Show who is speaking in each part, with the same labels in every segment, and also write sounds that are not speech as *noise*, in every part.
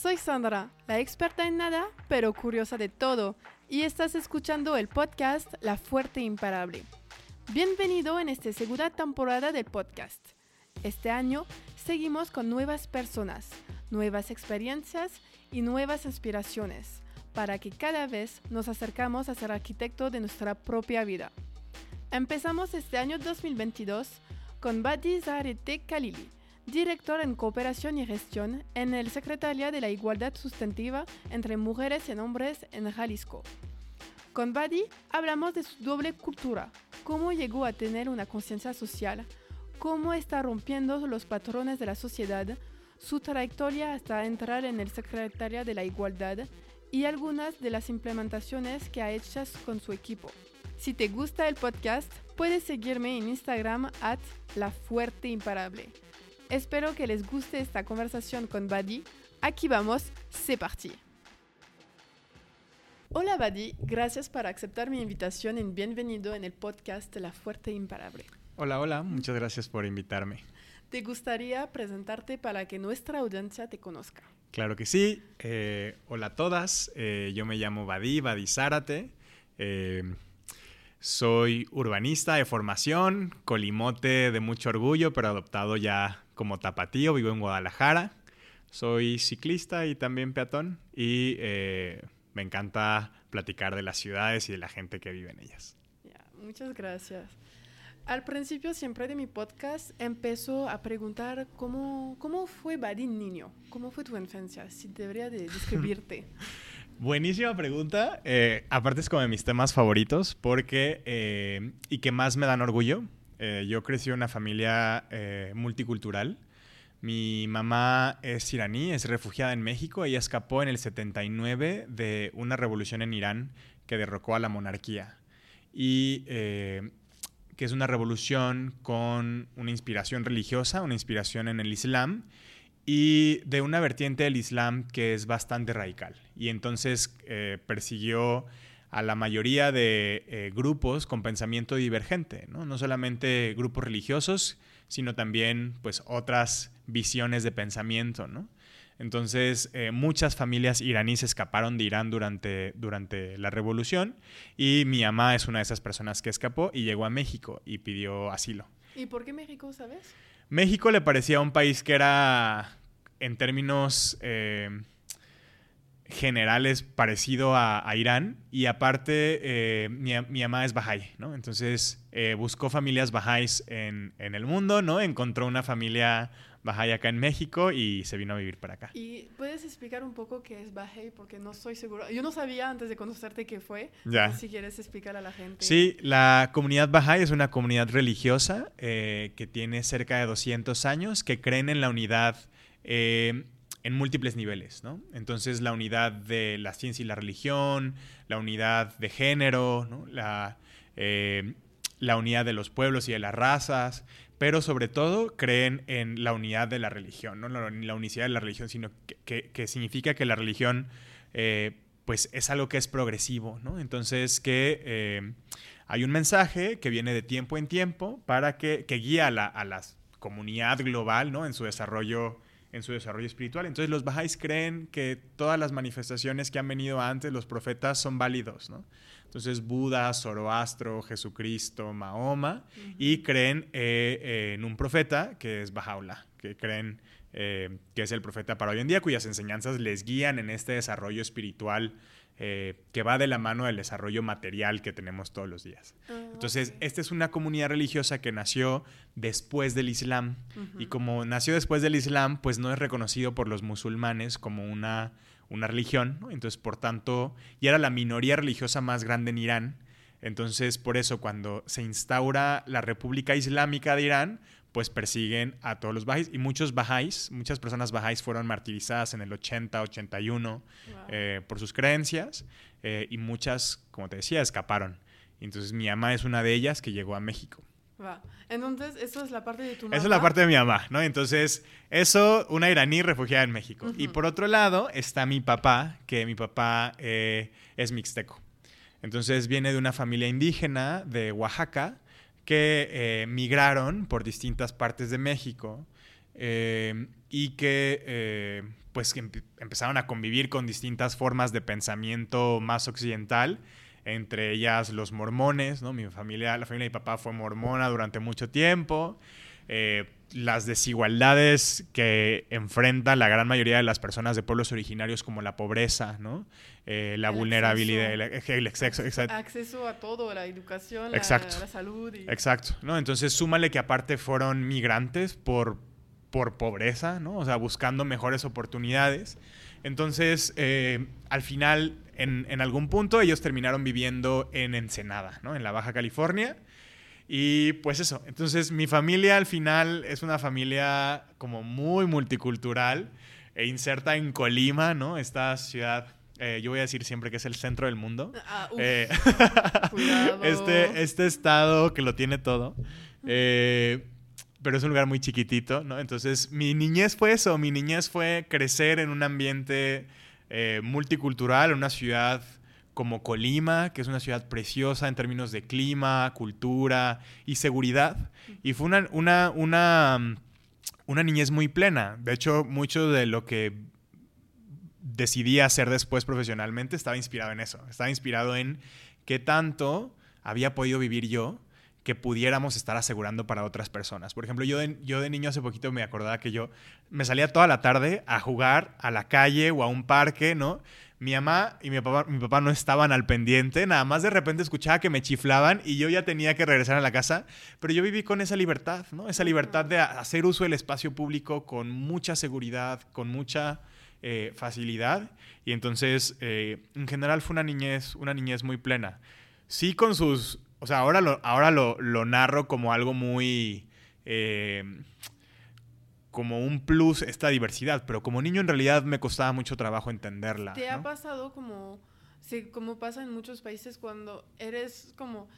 Speaker 1: Soy Sandra, la experta en nada, pero curiosa de todo, y estás escuchando el podcast La Fuerte Imparable. Bienvenido en esta segunda temporada del podcast. Este año seguimos con nuevas personas, nuevas experiencias y nuevas aspiraciones, para que cada vez nos acercamos a ser arquitecto de nuestra propia vida. Empezamos este año 2022 con Badi Zarete Khalili, director en cooperación y gestión en el Secretaría de la Igualdad Sustantiva entre Mujeres y Hombres en Jalisco. Con Badi hablamos de su doble cultura, cómo llegó a tener una conciencia social, cómo está rompiendo los patrones de la sociedad, su trayectoria hasta entrar en el Secretaría de la Igualdad y algunas de las implementaciones que ha hecho con su equipo. Si te gusta el podcast, puedes seguirme en Instagram at La. Espero que les guste esta conversación con Badi. Aquí vamos, c'est parti. Hola Badi, gracias por aceptar mi invitación y bienvenido en el podcast La Fuerte Imparable.
Speaker 2: Hola, hola, muchas gracias por invitarme.
Speaker 1: ¿Te gustaría presentarte para que nuestra audiencia te conozca?
Speaker 2: Claro que sí. Eh, hola a todas, eh, yo me llamo Badi, Badi Zárate. Eh, soy urbanista de formación, colimote de mucho orgullo, pero adoptado ya como tapatío, vivo en Guadalajara. Soy ciclista y también peatón y eh, me encanta platicar de las ciudades y de la gente que vive en ellas.
Speaker 1: muchas gracias. Al principio siempre de mi podcast empezó a preguntar cómo, cómo fue Badi niño, cómo fue tu infancia, si debería de *laughs* describirte.
Speaker 2: Buenísima pregunta. Eh, aparte es como de mis temas favoritos porque eh, y que más me dan orgullo. Eh, yo crecí en una familia multicultural. Mi mamá es iraní, es refugiada en México. Ella escapó en el 79 de una revolución en Irán que derrocó a la monarquía. Y que es una revolución con una inspiración religiosa, una inspiración en el Islam y de una vertiente del Islam que es bastante radical. Y entonces eh, persiguió a la mayoría de eh, grupos con pensamiento divergente, ¿no? ¿no? solamente grupos religiosos, sino también pues, otras visiones de pensamiento. ¿no? Entonces, eh, muchas familias iraníes escaparon de Irán durante, durante la revolución y mi mamá es una de esas personas que escapó y llegó a México y pidió asilo.
Speaker 1: ¿Y por qué México, sabes?
Speaker 2: México le parecía un país que era en términos eh, generales parecido a, Irán y aparte eh, mi, mi, mamá es Bahá'í, ¿no? Entonces eh, buscó familias Bahá'ís en, en, el mundo, ¿no? Encontró una familia Bahá'í acá en México y se vino a vivir para acá.
Speaker 1: ¿Y puedes explicar un poco qué es Bahá'í? Porque no estoy seguro. Yo no sabía antes de conocerte qué fue.
Speaker 2: Ya.
Speaker 1: Si quieres explicar a la gente.
Speaker 2: Sí, la comunidad Bahá'í es una comunidad religiosa que tiene cerca de 200 años, que creen en la unidad eh, en múltiples niveles, ¿no? Entonces la unidad de la ciencia y la religión, la unidad de género, la, eh, la unidad de los pueblos y de las razas, pero sobre todo creen en la unidad de la religión, no la, la unicidad de la religión, sino que, significa que la religión eh, pues es algo que es progresivo, ¿no? Entonces que hay un mensaje que viene de tiempo en tiempo para que, que guía a la, a la comunidad global, ¿no? En su desarrollo en su desarrollo espiritual. Entonces los bajáis creen que todas las manifestaciones que han venido antes, los profetas, son válidos, ¿no? Entonces Buda, Zoroastro, Jesucristo, Mahoma, y creen eh, en un profeta que es Bajaula, que creen eh, que es el profeta para hoy en día, cuyas enseñanzas les guían en este desarrollo espiritual eh, que va de la mano del desarrollo material que tenemos todos los días. Ah, Entonces, esta es una comunidad religiosa que nació después del Islam y como nació después del Islam, pues no es reconocido por los musulmanes como una, una religión, entonces por tanto, y era la minoría religiosa más grande en Irán. Entonces, por eso, cuando se instaura la República Islámica de Irán, pues persiguen a todos los bajáis y muchos bajáis, muchas personas bajáis fueron martirizadas en el 80, 81 eh, por sus creencias eh, y muchas, como te decía, escaparon. Entonces mi mamá es una de ellas que llegó a México.
Speaker 1: Entonces, eso es la parte de tu mamá.
Speaker 2: Esa es la parte de mi mamá, ¿no? Entonces, eso, una iraní refugiada en México. Y por otro lado está mi papá, que mi papá eh, es mixteco. Entonces, viene de una familia indígena de Oaxaca, que eh, migraron por distintas partes de México eh, y que eh, pues empezaron a convivir con distintas formas de pensamiento más occidental, entre ellas los mormones, ¿no? Mi familia, la familia de mi papá fue mormona durante mucho tiempo. Eh, las desigualdades que enfrenta la gran mayoría de las personas de pueblos originarios como la pobreza, ¿no? Eh, la vulnerabilidad, el, el
Speaker 1: acceso, acceso a todo, la educación, La, salud.
Speaker 2: Exacto, ¿no? Entonces súmale que aparte fueron migrantes por, por pobreza, ¿no? O sea, buscando mejores oportunidades. Entonces, eh, al final, en, en, algún punto, ellos terminaron viviendo en Ensenada, ¿no? En la Baja California. Y pues eso, entonces mi familia al final es una familia como muy multicultural e inserta en Colima, ¿no? Esta ciudad, eh, yo voy a decir siempre que es el centro del mundo. Ah, eh, *laughs* este, este estado que lo tiene todo. Eh, pero es un lugar muy chiquitito, ¿no? Entonces mi niñez fue eso, mi niñez fue crecer en un ambiente multicultural, en una ciudad como Colima, que es una ciudad preciosa en términos de clima, cultura y seguridad. Y fue una, una, una, mm, una niñez muy plena. De hecho, mucho de lo que decidí hacer después profesionalmente estaba inspirado en eso. Estaba inspirado en qué tanto había podido vivir yo que pudiéramos estar asegurando para otras personas. Por ejemplo, yo de, yo de niño hace poquito me acordaba que yo me salía toda la tarde a jugar a la calle o a un parque, ¿no? Mi mamá y mi papá, mi papá no estaban al pendiente, nada más de repente escuchaba que me chiflaban y yo ya tenía que regresar a la casa, pero yo viví con esa libertad, ¿no? Esa libertad de hacer uso del espacio público con mucha seguridad, con mucha eh, facilidad y entonces eh, en general fue una niñez, una niñez muy plena. Sí con sus, o sea, ahora lo, ahora lo, lo narro como algo muy... Eh, como un plus esta diversidad, pero como niño en realidad me costaba mucho trabajo entenderla.
Speaker 1: ¿Te ha pasado como, sí, como pasa en muchos países cuando eres como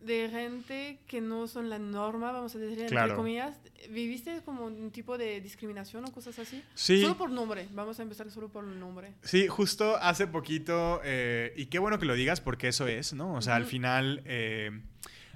Speaker 1: de gente que no son la norma, vamos a decir, entre comillas, ¿viviste como un tipo de discriminación o cosas así?
Speaker 2: Sí.
Speaker 1: Solo por nombre, vamos a empezar solo por el nombre.
Speaker 2: Sí, justo hace poquito, eh, y qué bueno que lo digas porque eso es, ¿no? O sea, al final... Eh,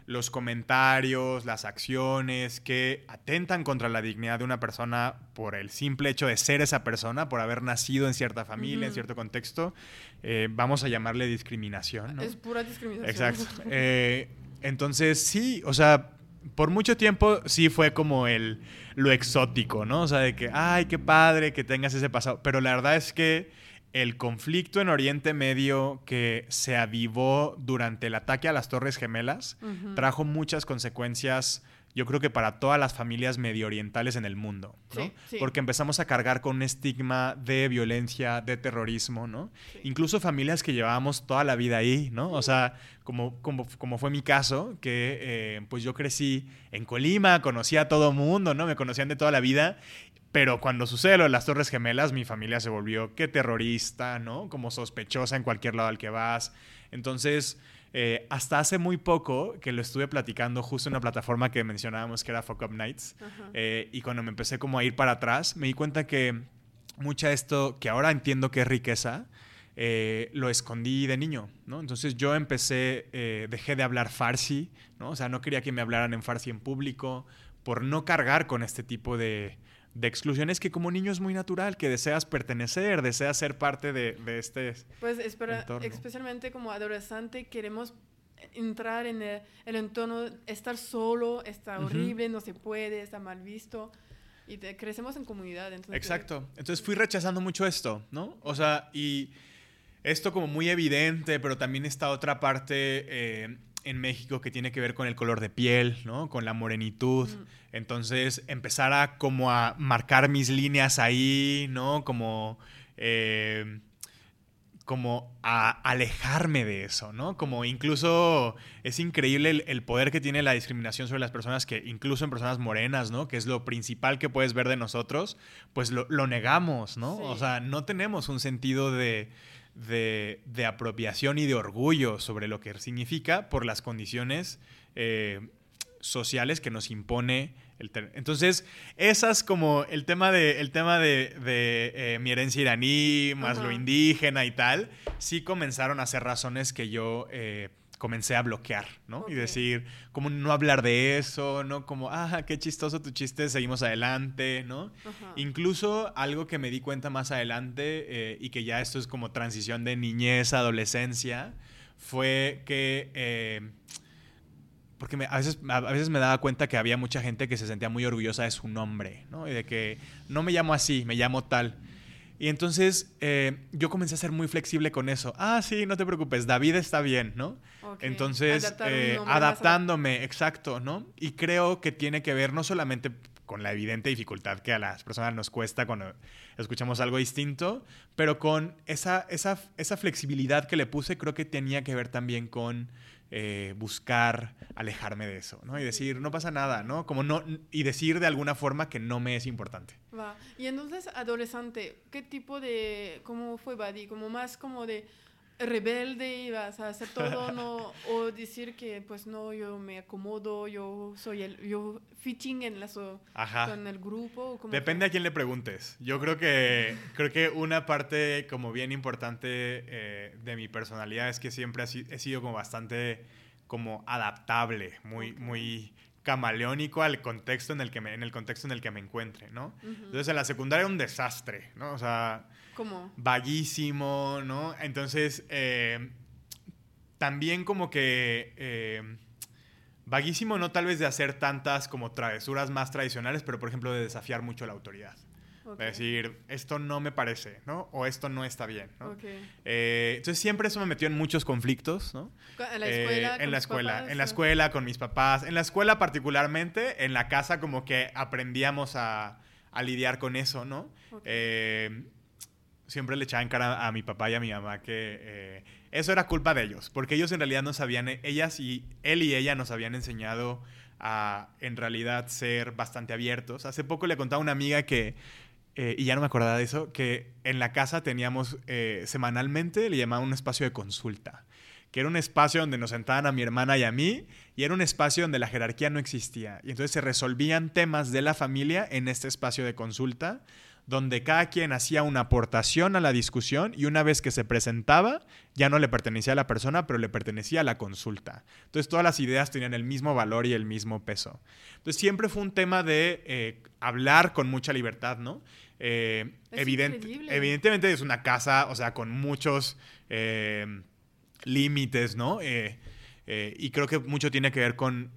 Speaker 2: los comentarios, las acciones que atentan contra la dignidad de una persona por el simple hecho de ser esa persona, por haber nacido en cierta familia, en cierto contexto, eh, vamos a llamarle discriminación.
Speaker 1: Es pura discriminación.
Speaker 2: Exacto. Eh, entonces, sí, o sea, por mucho tiempo sí fue como el lo exótico, ¿no? O sea, de que, ay, qué padre que tengas ese pasado. Pero la verdad es que el conflicto en Oriente Medio que se avivó durante el ataque a las Torres Gemelas trajo muchas consecuencias, yo creo que para todas las familias medio orientales en el mundo, ¿no? Porque empezamos a cargar con un estigma de violencia, de terrorismo, ¿no? Incluso familias que llevábamos toda la vida ahí, ¿no? O sea, como, como, como fue mi caso, que eh, pues yo crecí en Colima, conocía a todo mundo, ¿no? Me conocían de toda la vida pero cuando sucede lo de las Torres Gemelas, mi familia se volvió que terrorista, ¿no? Como sospechosa en cualquier lado al que vas. Entonces, eh, hasta hace muy poco que lo estuve platicando justo en una plataforma que mencionábamos que era Fuck Up Nights. Eh, y cuando me empecé como a ir para atrás, me di cuenta que mucha esto, que ahora entiendo que es riqueza, eh, lo escondí de niño, ¿no? Entonces yo empecé, dejé de hablar farsi, ¿no? O sea, no quería que me hablaran en farsi en público por no cargar con este tipo de de exclusiones que como niño es muy natural, que deseas pertenecer, deseas ser parte de, de este
Speaker 1: Pues espera, especialmente como adolescente queremos entrar en el, entorno, estar solo, está horrible, no se puede, está mal visto. Y crecemos en comunidad.
Speaker 2: Exacto. Entonces fui rechazando mucho esto, ¿no? O sea, y esto como muy evidente, pero también esta otra parte eh, en México que tiene que ver con el color de piel, ¿no? Con la morenitud. Mm. Entonces, empezar a como a marcar mis líneas ahí, ¿no? Como... Eh, como a alejarme de eso, ¿no? Como incluso es increíble el, poder que tiene la discriminación sobre las personas que, incluso en personas morenas, ¿no? Que es lo principal que puedes ver de nosotros, pues lo, negamos, ¿no? O sea, no tenemos un sentido de, de, apropiación y de orgullo sobre lo que significa por las condiciones eh, sociales que nos impone el Entonces, esas como el tema de, el tema de, eh, mi herencia iraní, más lo indígena y tal, sí comenzaron a ser razones que yo... Eh, comencé a bloquear, ¿no? Y decir, como no hablar de eso, ¿no? Como, ah, qué chistoso tu chiste, seguimos adelante, ¿no? Incluso algo que me di cuenta más adelante eh, y que ya esto es como transición de niñez a adolescencia, fue que... eh, porque me- a, veces, a veces me daba cuenta que había mucha gente que se sentía muy orgullosa de su nombre, ¿no? Y de que no me llamo así, me llamo tal. Y entonces eh, yo comencé a ser muy flexible con eso. Ah, sí, no te preocupes, David está bien, ¿no? Entonces, eh, adaptándome, exacto, ¿no? Y creo que tiene que ver no solamente con la evidente dificultad que a las personas nos cuesta cuando escuchamos algo distinto, pero con esa, esa, esa flexibilidad que le puse, creo que tenía que ver también con eh, buscar alejarme de eso, ¿no? Y decir, no pasa nada, ¿no? Como no, y decir de alguna forma que no me es importante.
Speaker 1: Va. Y entonces, adolescente, ¿qué tipo de, cómo fue Buddy? Como más como de rebelde, ibas a hacer todo, no, o decir que, pues no, yo me acomodo, yo soy el, yo fitting en la so- con el grupo,
Speaker 2: Depende a quién le preguntes. Yo creo que, creo que una parte como bien importante eh, de mi personalidad es que siempre he si- he sido como bastante como adaptable, muy, muy camaleónico al contexto en el que me, en el contexto en el que me encuentre, ¿no? Entonces en la secundaria era un desastre, ¿no? O sea,
Speaker 1: ¿Cómo?
Speaker 2: vaguísimo, ¿no? Entonces, eh, también como que... eh, vaguísimo no tal vez de hacer tantas como travesuras más tradicionales, pero por ejemplo de desafiar mucho la autoridad. Decir, esto no me parece, ¿no? O esto no está bien, ¿no? Eh, entonces siempre eso me metió en muchos conflictos, ¿no?
Speaker 1: ¿En la
Speaker 2: Eh,
Speaker 1: escuela?
Speaker 2: en la escuela,
Speaker 1: papás,
Speaker 2: en la escuela con mis papás, en la escuela particularmente, en la casa como que aprendíamos a, a lidiar con eso, ¿no? Eh, siempre le echaba en cara a mi papá y a mi mamá que eso era culpa de ellos, porque ellos en realidad nos habían, ellas y él y ella nos habían enseñado a en realidad ser bastante abiertos. Hace poco le contaba a una amiga que, eh, y ya no me acordaba de eso, que en la casa teníamos eh, semanalmente, le llamaban un espacio de consulta, que era un espacio donde nos sentaban a mi hermana y a mí, y era un espacio donde la jerarquía no existía. Y entonces se resolvían temas de la familia en este espacio de consulta, donde cada quien hacía una aportación a la discusión y una vez que se presentaba, ya no le pertenecía a la persona, pero le pertenecía a la consulta. Entonces todas las ideas tenían el mismo valor y el mismo peso. Entonces siempre fue un tema de eh, hablar con mucha libertad, ¿no? Eh,
Speaker 1: Es
Speaker 2: evident-
Speaker 1: increíble.
Speaker 2: evidentemente es una casa, o sea, con muchos eh, límites, ¿no? Y creo que mucho tiene que ver con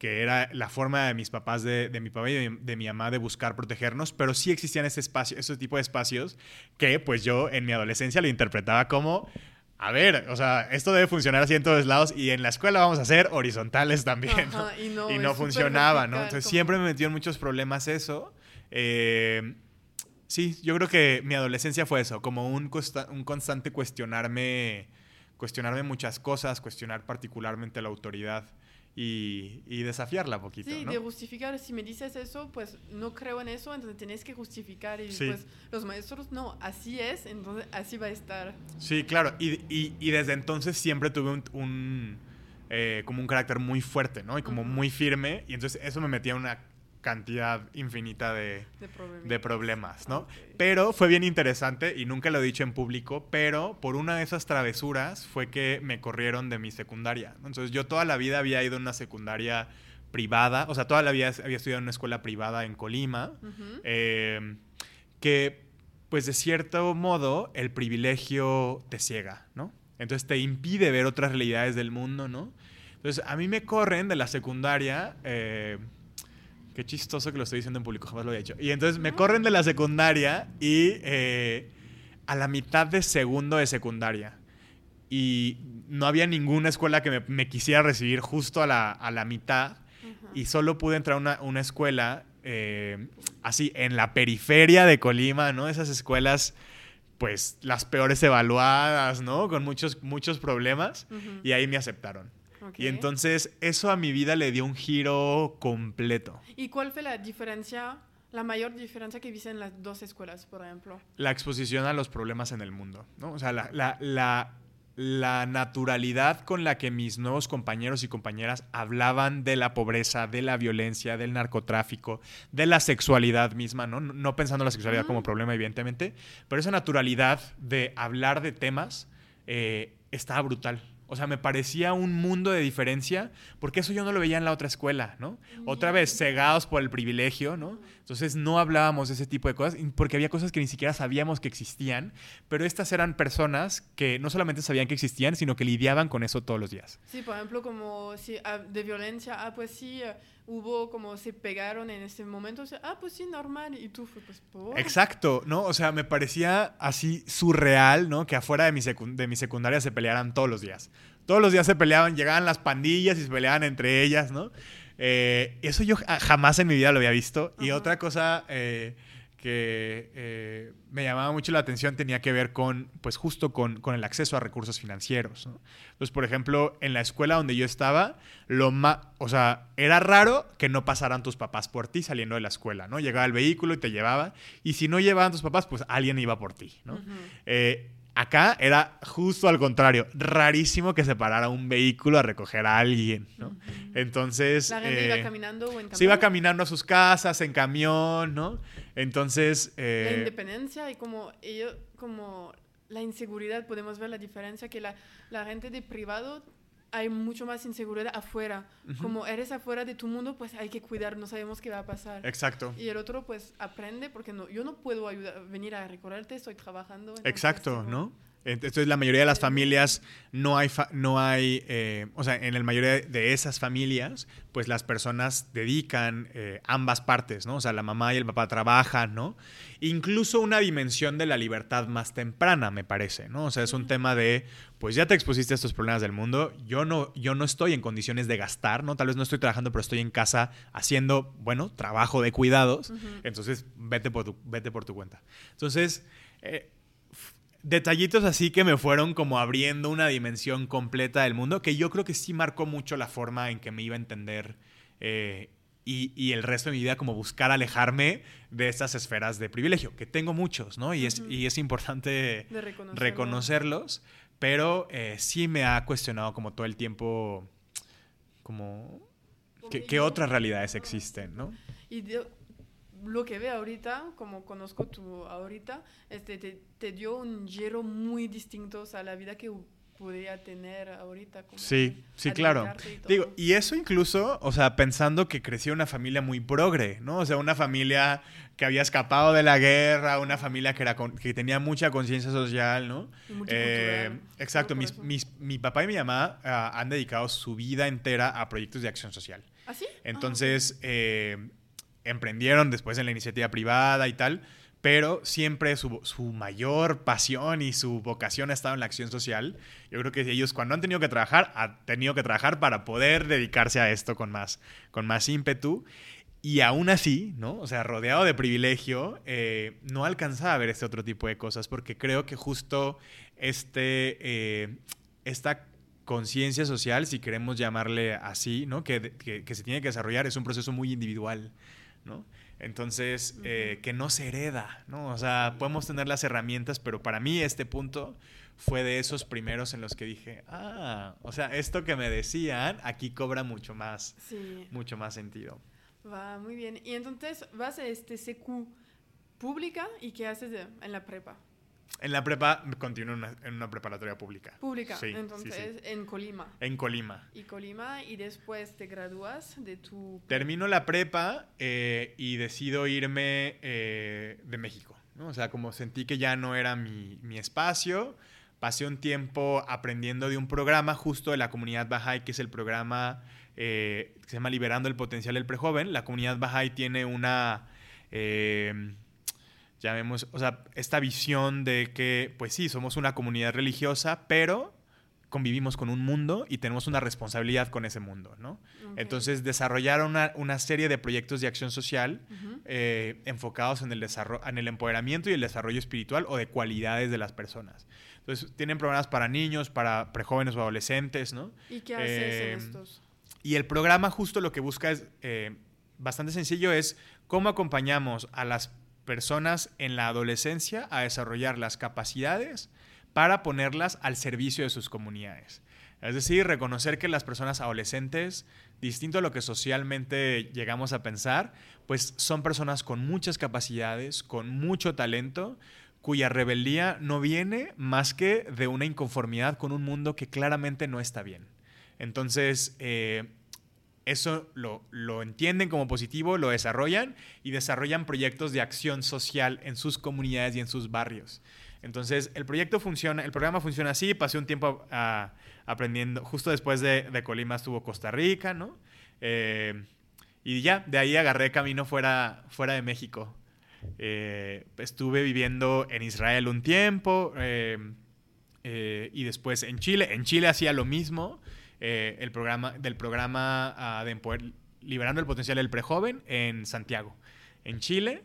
Speaker 2: que era la forma de mis papás, de, de mi papá y de, de mi mamá de buscar protegernos, pero sí existían ese espacio, ese tipo de espacios que pues yo en mi adolescencia lo interpretaba como, a ver, o sea, esto debe funcionar así en todos lados y en la escuela vamos a ser horizontales también,
Speaker 1: y no,
Speaker 2: y no funcionaba, ¿no? Entonces
Speaker 1: como-
Speaker 2: siempre me metió en muchos problemas eso. Eh, sí, yo creo que mi adolescencia fue eso, como un, un constante cuestionarme, cuestionarme muchas cosas, cuestionar particularmente la autoridad y, y desafiarla poquito,
Speaker 1: Sí,
Speaker 2: ¿no?
Speaker 1: de justificar, si me dices eso, pues no creo en eso, entonces tienes que justificar y
Speaker 2: Sí.
Speaker 1: pues los maestros no, así es, entonces así va a estar.
Speaker 2: Sí, claro. Y, y- y desde entonces siempre tuve un, un, eh, como un carácter muy fuerte, ¿no? Y como muy firme. Y entonces eso me metía en una cantidad infinita de,
Speaker 1: De problemas.
Speaker 2: de problemas, ¿no? Pero fue bien interesante y nunca lo he dicho en público, pero por una de esas travesuras fue que me corrieron de mi secundaria. Entonces yo toda la vida había ido a una secundaria privada, o sea, toda la vida había estudiado en una escuela privada en Colima, eh, que pues de cierto modo el privilegio te ciega, ¿no? Entonces te impide ver otras realidades del mundo, ¿no? Entonces a mí me corren de la secundaria, eh, qué chistoso que lo estoy diciendo en público, jamás lo había hecho. Y entonces me corren de la secundaria y eh, a la mitad de segundo de secundaria. Y no había ninguna escuela que me, me quisiera recibir justo a la, a la mitad
Speaker 1: Ajá.
Speaker 2: y solo pude entrar a una, una escuela eh, así en la periferia de Colima, ¿no? Esas escuelas, pues las peores evaluadas, ¿no? Con muchos, muchos problemas
Speaker 1: Ujú.
Speaker 2: y ahí me aceptaron.
Speaker 1: Ok.
Speaker 2: Y entonces eso a mi vida le dio un giro completo.
Speaker 1: ¿Y cuál fue la diferencia, la mayor diferencia que viste en las dos escuelas, por ejemplo?
Speaker 2: La exposición a los problemas en el mundo, ¿no? O sea, la, la, la, la naturalidad con la que mis nuevos compañeros y compañeras hablaban de la pobreza, de la violencia, del narcotráfico, de la sexualidad misma, ¿no? No, pensando la sexualidad como problema, evidentemente, pero esa naturalidad de hablar de temas eh, estaba brutal. O sea, me parecía un mundo de diferencia, porque eso yo no lo veía en la otra escuela, ¿no? Otra vez, cegados por el privilegio, ¿no? Entonces no hablábamos de ese tipo de cosas, porque había cosas que ni siquiera sabíamos que existían, pero estas eran personas que no solamente sabían que existían, sino que lidiaban con eso todos los días.
Speaker 1: Sí, por ejemplo, como si ah, de violencia, ah, pues sí, eh, hubo como se pegaron en ese momento, o sea, ah, pues sí, normal, y tú fue pues por...
Speaker 2: Exacto, ¿no? O sea, me parecía así surreal, ¿no? Que afuera de mi, de mi secundaria se pelearan todos los días. Todos los días se peleaban, llegaban las pandillas y se peleaban entre ellas, ¿no? Eh, eso yo jamás en mi vida lo había visto. Y otra cosa eh, que eh, me llamaba mucho la atención tenía que ver con, pues justo con, con el acceso a recursos financieros. Entonces, por ejemplo, en la escuela donde yo estaba, lo más, o sea, era raro que no pasaran tus papás por ti saliendo de la escuela, ¿no? Llegaba el vehículo y te llevaba, y si no llevaban tus papás, pues alguien iba por ti, ¿no? Acá era justo al contrario, rarísimo que se parara un vehículo a recoger a alguien, ¿no? Entonces...
Speaker 1: ¿La gente iba eh, caminando o en camión?
Speaker 2: Se iba caminando a sus casas, en camión, ¿no? Entonces...
Speaker 1: Eh, la independencia y como ellos, como la inseguridad, podemos ver la diferencia que la, la gente de privado hay mucho más inseguridad afuera. Como eres afuera de tu mundo, pues hay que cuidar, no sabemos qué va a pasar.
Speaker 2: Exacto.
Speaker 1: Y el otro, pues aprende, porque no, yo no puedo ayudar, venir a recorrerte, estoy trabajando.
Speaker 2: Exacto, ¿no? Entonces, la mayoría de las familias no hay, no hay eh, o sea, en la mayoría de esas familias, pues las personas dedican eh, ambas partes, ¿no? O sea, la mamá y el papá trabajan, ¿no? Incluso una dimensión de la libertad más temprana, me parece, ¿no? O sea, es un tema de, pues ya te expusiste a estos problemas del mundo, yo no, yo no estoy en condiciones de gastar, ¿no? Tal vez no estoy trabajando, pero estoy en casa haciendo, bueno, trabajo de cuidados, entonces vete por tu, vete por tu cuenta. Entonces, eh, detallitos así que me fueron como abriendo una dimensión completa del mundo, que yo creo que sí marcó mucho la forma en que me iba a entender eh, y, el resto de mi vida como buscar alejarme de estas esferas de privilegio, que tengo muchos, ¿no? Y, es, y es importante reconocerlos, pero eh, sí me ha cuestionado como todo el tiempo, como, ¿qué, otras realidades existen, ¿no?
Speaker 1: Y lo que ve ahorita, como conozco tú ahorita, este, te, te dio un giro muy distinto a la vida que podría tener ahorita.
Speaker 2: sí, sí, claro. Digo, y eso incluso, o sea, pensando que creció una familia muy progre, ¿no? O sea, una familia que había escapado de la guerra, una familia que, era que tenía mucha conciencia social, ¿no? Eh, exacto, mis, mis, mi papá y mi mamá ah, han dedicado su vida entera a proyectos de acción social.
Speaker 1: ¿Ah, sí?
Speaker 2: Entonces, eh, emprendieron después en la iniciativa privada y tal, pero siempre su, su, mayor pasión y su vocación ha estado en la acción social. Yo creo que ellos cuando han tenido que trabajar, han tenido que trabajar para poder dedicarse a esto con más, con más ímpetu. Y aún así, ¿no? O sea, rodeado de privilegio, eh, no alcanzaba a ver este otro tipo de cosas porque creo que justo este, eh, esta conciencia social, si queremos llamarle así, ¿no? Que, que, que se tiene que desarrollar, es un proceso muy individual. ¿No? Entonces, eh, que no se hereda, ¿no? O sea, podemos tener las herramientas, pero para mí este punto fue de esos primeros en los que dije, ah, o sea, esto que me decían aquí cobra mucho más, mucho más sentido.
Speaker 1: Va, muy bien. Y entonces vas a este CQ pública y qué haces en la prepa?
Speaker 2: En la prepa continuo en una, preparatoria pública.
Speaker 1: Pública, entonces en Colima.
Speaker 2: En Colima.
Speaker 1: Y Colima, y después te gradúas de tu...
Speaker 2: Termino la prepa eh, y decido irme eh, de México. ¿no? O sea, como sentí que ya no era mi, mi, espacio, pasé un tiempo aprendiendo de un programa justo de la comunidad Bahá'í, que es el programa eh, que se llama Liberando el Potencial del Prejoven. La comunidad Bahá'í tiene una llamemos, o sea, esta visión de que, pues sí, somos una comunidad religiosa, pero convivimos con un mundo y tenemos una responsabilidad con ese mundo, ¿no? Entonces, desarrollaron una, serie de proyectos de acción social eh, enfocados en el, en el empoderamiento y el desarrollo espiritual o de cualidades de las personas. Entonces, tienen programas para niños, para prejóvenes o adolescentes, ¿no?
Speaker 1: ¿Y qué haces en em, estos?
Speaker 2: Y el programa justo lo que busca es, eh, bastante sencillo, es cómo acompañamos a las personas en la adolescencia a desarrollar las capacidades para ponerlas al servicio de sus comunidades. Es decir, reconocer que las personas adolescentes, distinto a lo que socialmente llegamos a pensar, pues son personas con muchas capacidades, con mucho talento, cuya rebeldía no viene más que de una inconformidad con un mundo que claramente no está bien. Entonces, eh, eso lo, lo, entienden como positivo, lo desarrollan y desarrollan proyectos de acción social en sus comunidades y en sus barrios. Entonces, el proyecto funciona, el programa funciona así. Pasé un tiempo ah, aprendiendo, justo después de, de, Colima estuvo Costa Rica, ¿no? Eh, y ya, de ahí agarré camino fuera, fuera de México. Eh, estuve viviendo en Israel un tiempo eh, y después en Chile. En Chile hacía lo mismo. El programa, del programa ah, de Liberando el Potencial del Prejoven en Santiago, en Chile.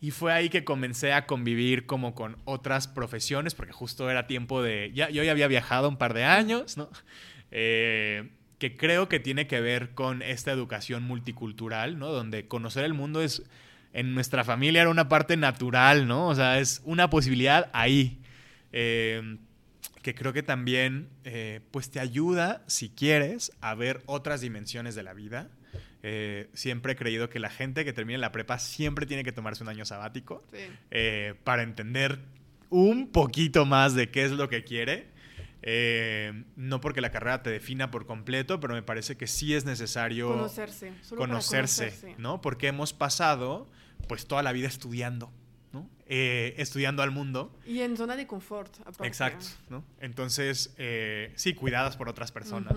Speaker 2: Y fue ahí que comencé a convivir como con otras profesiones, porque justo era tiempo de... Ya, yo ya había viajado un par de años, ¿no? Eh, que creo que tiene que ver con esta educación multicultural, ¿no? Donde conocer el mundo es... En nuestra familia era una parte natural, ¿no? O sea, es una posibilidad ahí. Eh, que creo que también, eh, pues te ayuda, si quieres, a ver otras dimensiones de la vida eh, siempre he creído que la gente que termine la prepa siempre tiene que tomarse un año sabático eh, para entender un poquito más de qué es lo que quiere. Eh, no porque la carrera te defina por completo, pero me parece que sí es necesario
Speaker 1: conocerse,
Speaker 2: conocerse, ¿no? Porque hemos pasado pues toda la vida estudiando, ¿no? estudiando al mundo.
Speaker 1: Y en zona de confort.
Speaker 2: Exacto, ¿no? Entonces, sí, cuidadas por otras personas.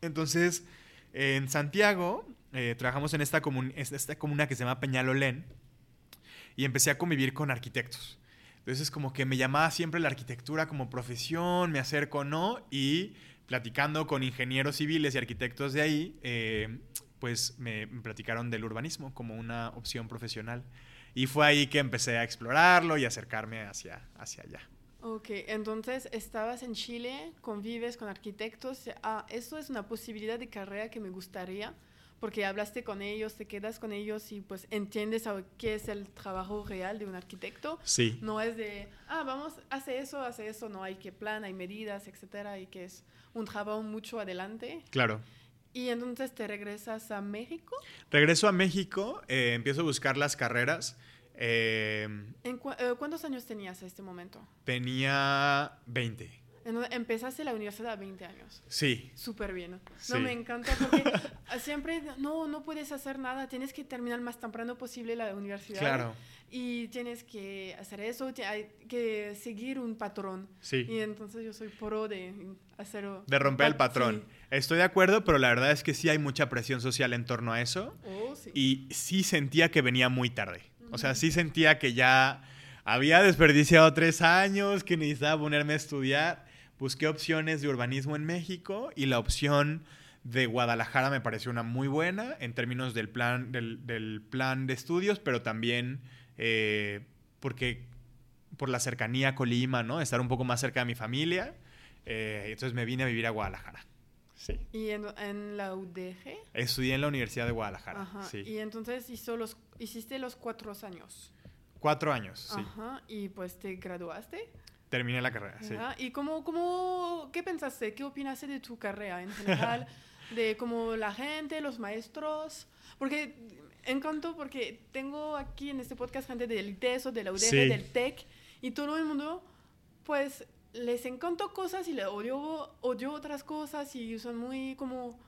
Speaker 2: Entonces, en Santiago eh, trabajamos en esta, esta comuna que se llama Peñalolén y empecé a convivir con arquitectos. Entonces como que me llamaba siempre la arquitectura como profesión, me acerco, ¿no? Y platicando con ingenieros civiles y arquitectos de ahí, eh, pues me, platicaron del urbanismo como una opción profesional. Y fue ahí que empecé a explorarlo y acercarme hacia, hacia allá.
Speaker 1: Ok, entonces estabas en Chile, convives con arquitectos. Ah, eso es una posibilidad de carrera que me gustaría porque hablaste con ellos, te quedas con ellos y pues entiendes qué es el trabajo real de un arquitecto.
Speaker 2: Sí.
Speaker 1: No es de, ah, vamos, hace eso, hace eso, no hay que plan, hay medidas, etcétera, y que es un trabajo mucho adelante.
Speaker 2: Claro.
Speaker 1: ¿Y entonces te regresas a México?
Speaker 2: Regreso a México, eh, empiezo a buscar las carreras.
Speaker 1: Eh, ¿En eh, ¿Cuántos años tenías en este momento?
Speaker 2: Tenía 20.
Speaker 1: Empezaste la universidad a 20 años.
Speaker 2: Sí.
Speaker 1: Súper bien. No, me encanta porque *laughs* siempre, no, no puedes hacer nada, tienes que terminar más temprano posible la universidad.
Speaker 2: Claro.
Speaker 1: Y tienes que hacer eso, hay que seguir un patrón.
Speaker 2: Sí.
Speaker 1: Y entonces yo soy pro de hacerlo.
Speaker 2: De romper el patrón. Estoy de acuerdo, pero la verdad es que sí hay mucha presión social en torno a eso.
Speaker 1: Oh, sí.
Speaker 2: Y sí sentía que venía muy tarde. O sea, sí sentía que ya había desperdiciado tres años, que necesitaba ponerme a estudiar busqué opciones de urbanismo en México y la opción de Guadalajara me pareció una muy buena en términos del plan, del, plan de estudios, pero también eh, porque por la cercanía a Colima, ¿no? Estar un poco más cerca de mi familia. Eh, entonces me vine a vivir a Guadalajara. Sí.
Speaker 1: ¿Y en, la UDG?
Speaker 2: Estudié en la Universidad de Guadalajara. Ajá. Sí.
Speaker 1: Y entonces hizo los, hiciste los cuatro años.
Speaker 2: Cuatro años, sí.
Speaker 1: Ajá. ¿Y pues te graduaste?
Speaker 2: Terminé la carrera, sí.
Speaker 1: ¿Y cómo, cómo, qué pensaste? ¿Qué opinaste de tu carrera en general? *laughs* de cómo la gente, los maestros. Porque encanto porque tengo aquí en este podcast gente del ITESO, de la UDG, del TEC, y todo el mundo, pues, les encantó cosas y le odió, odió otras cosas y son muy como...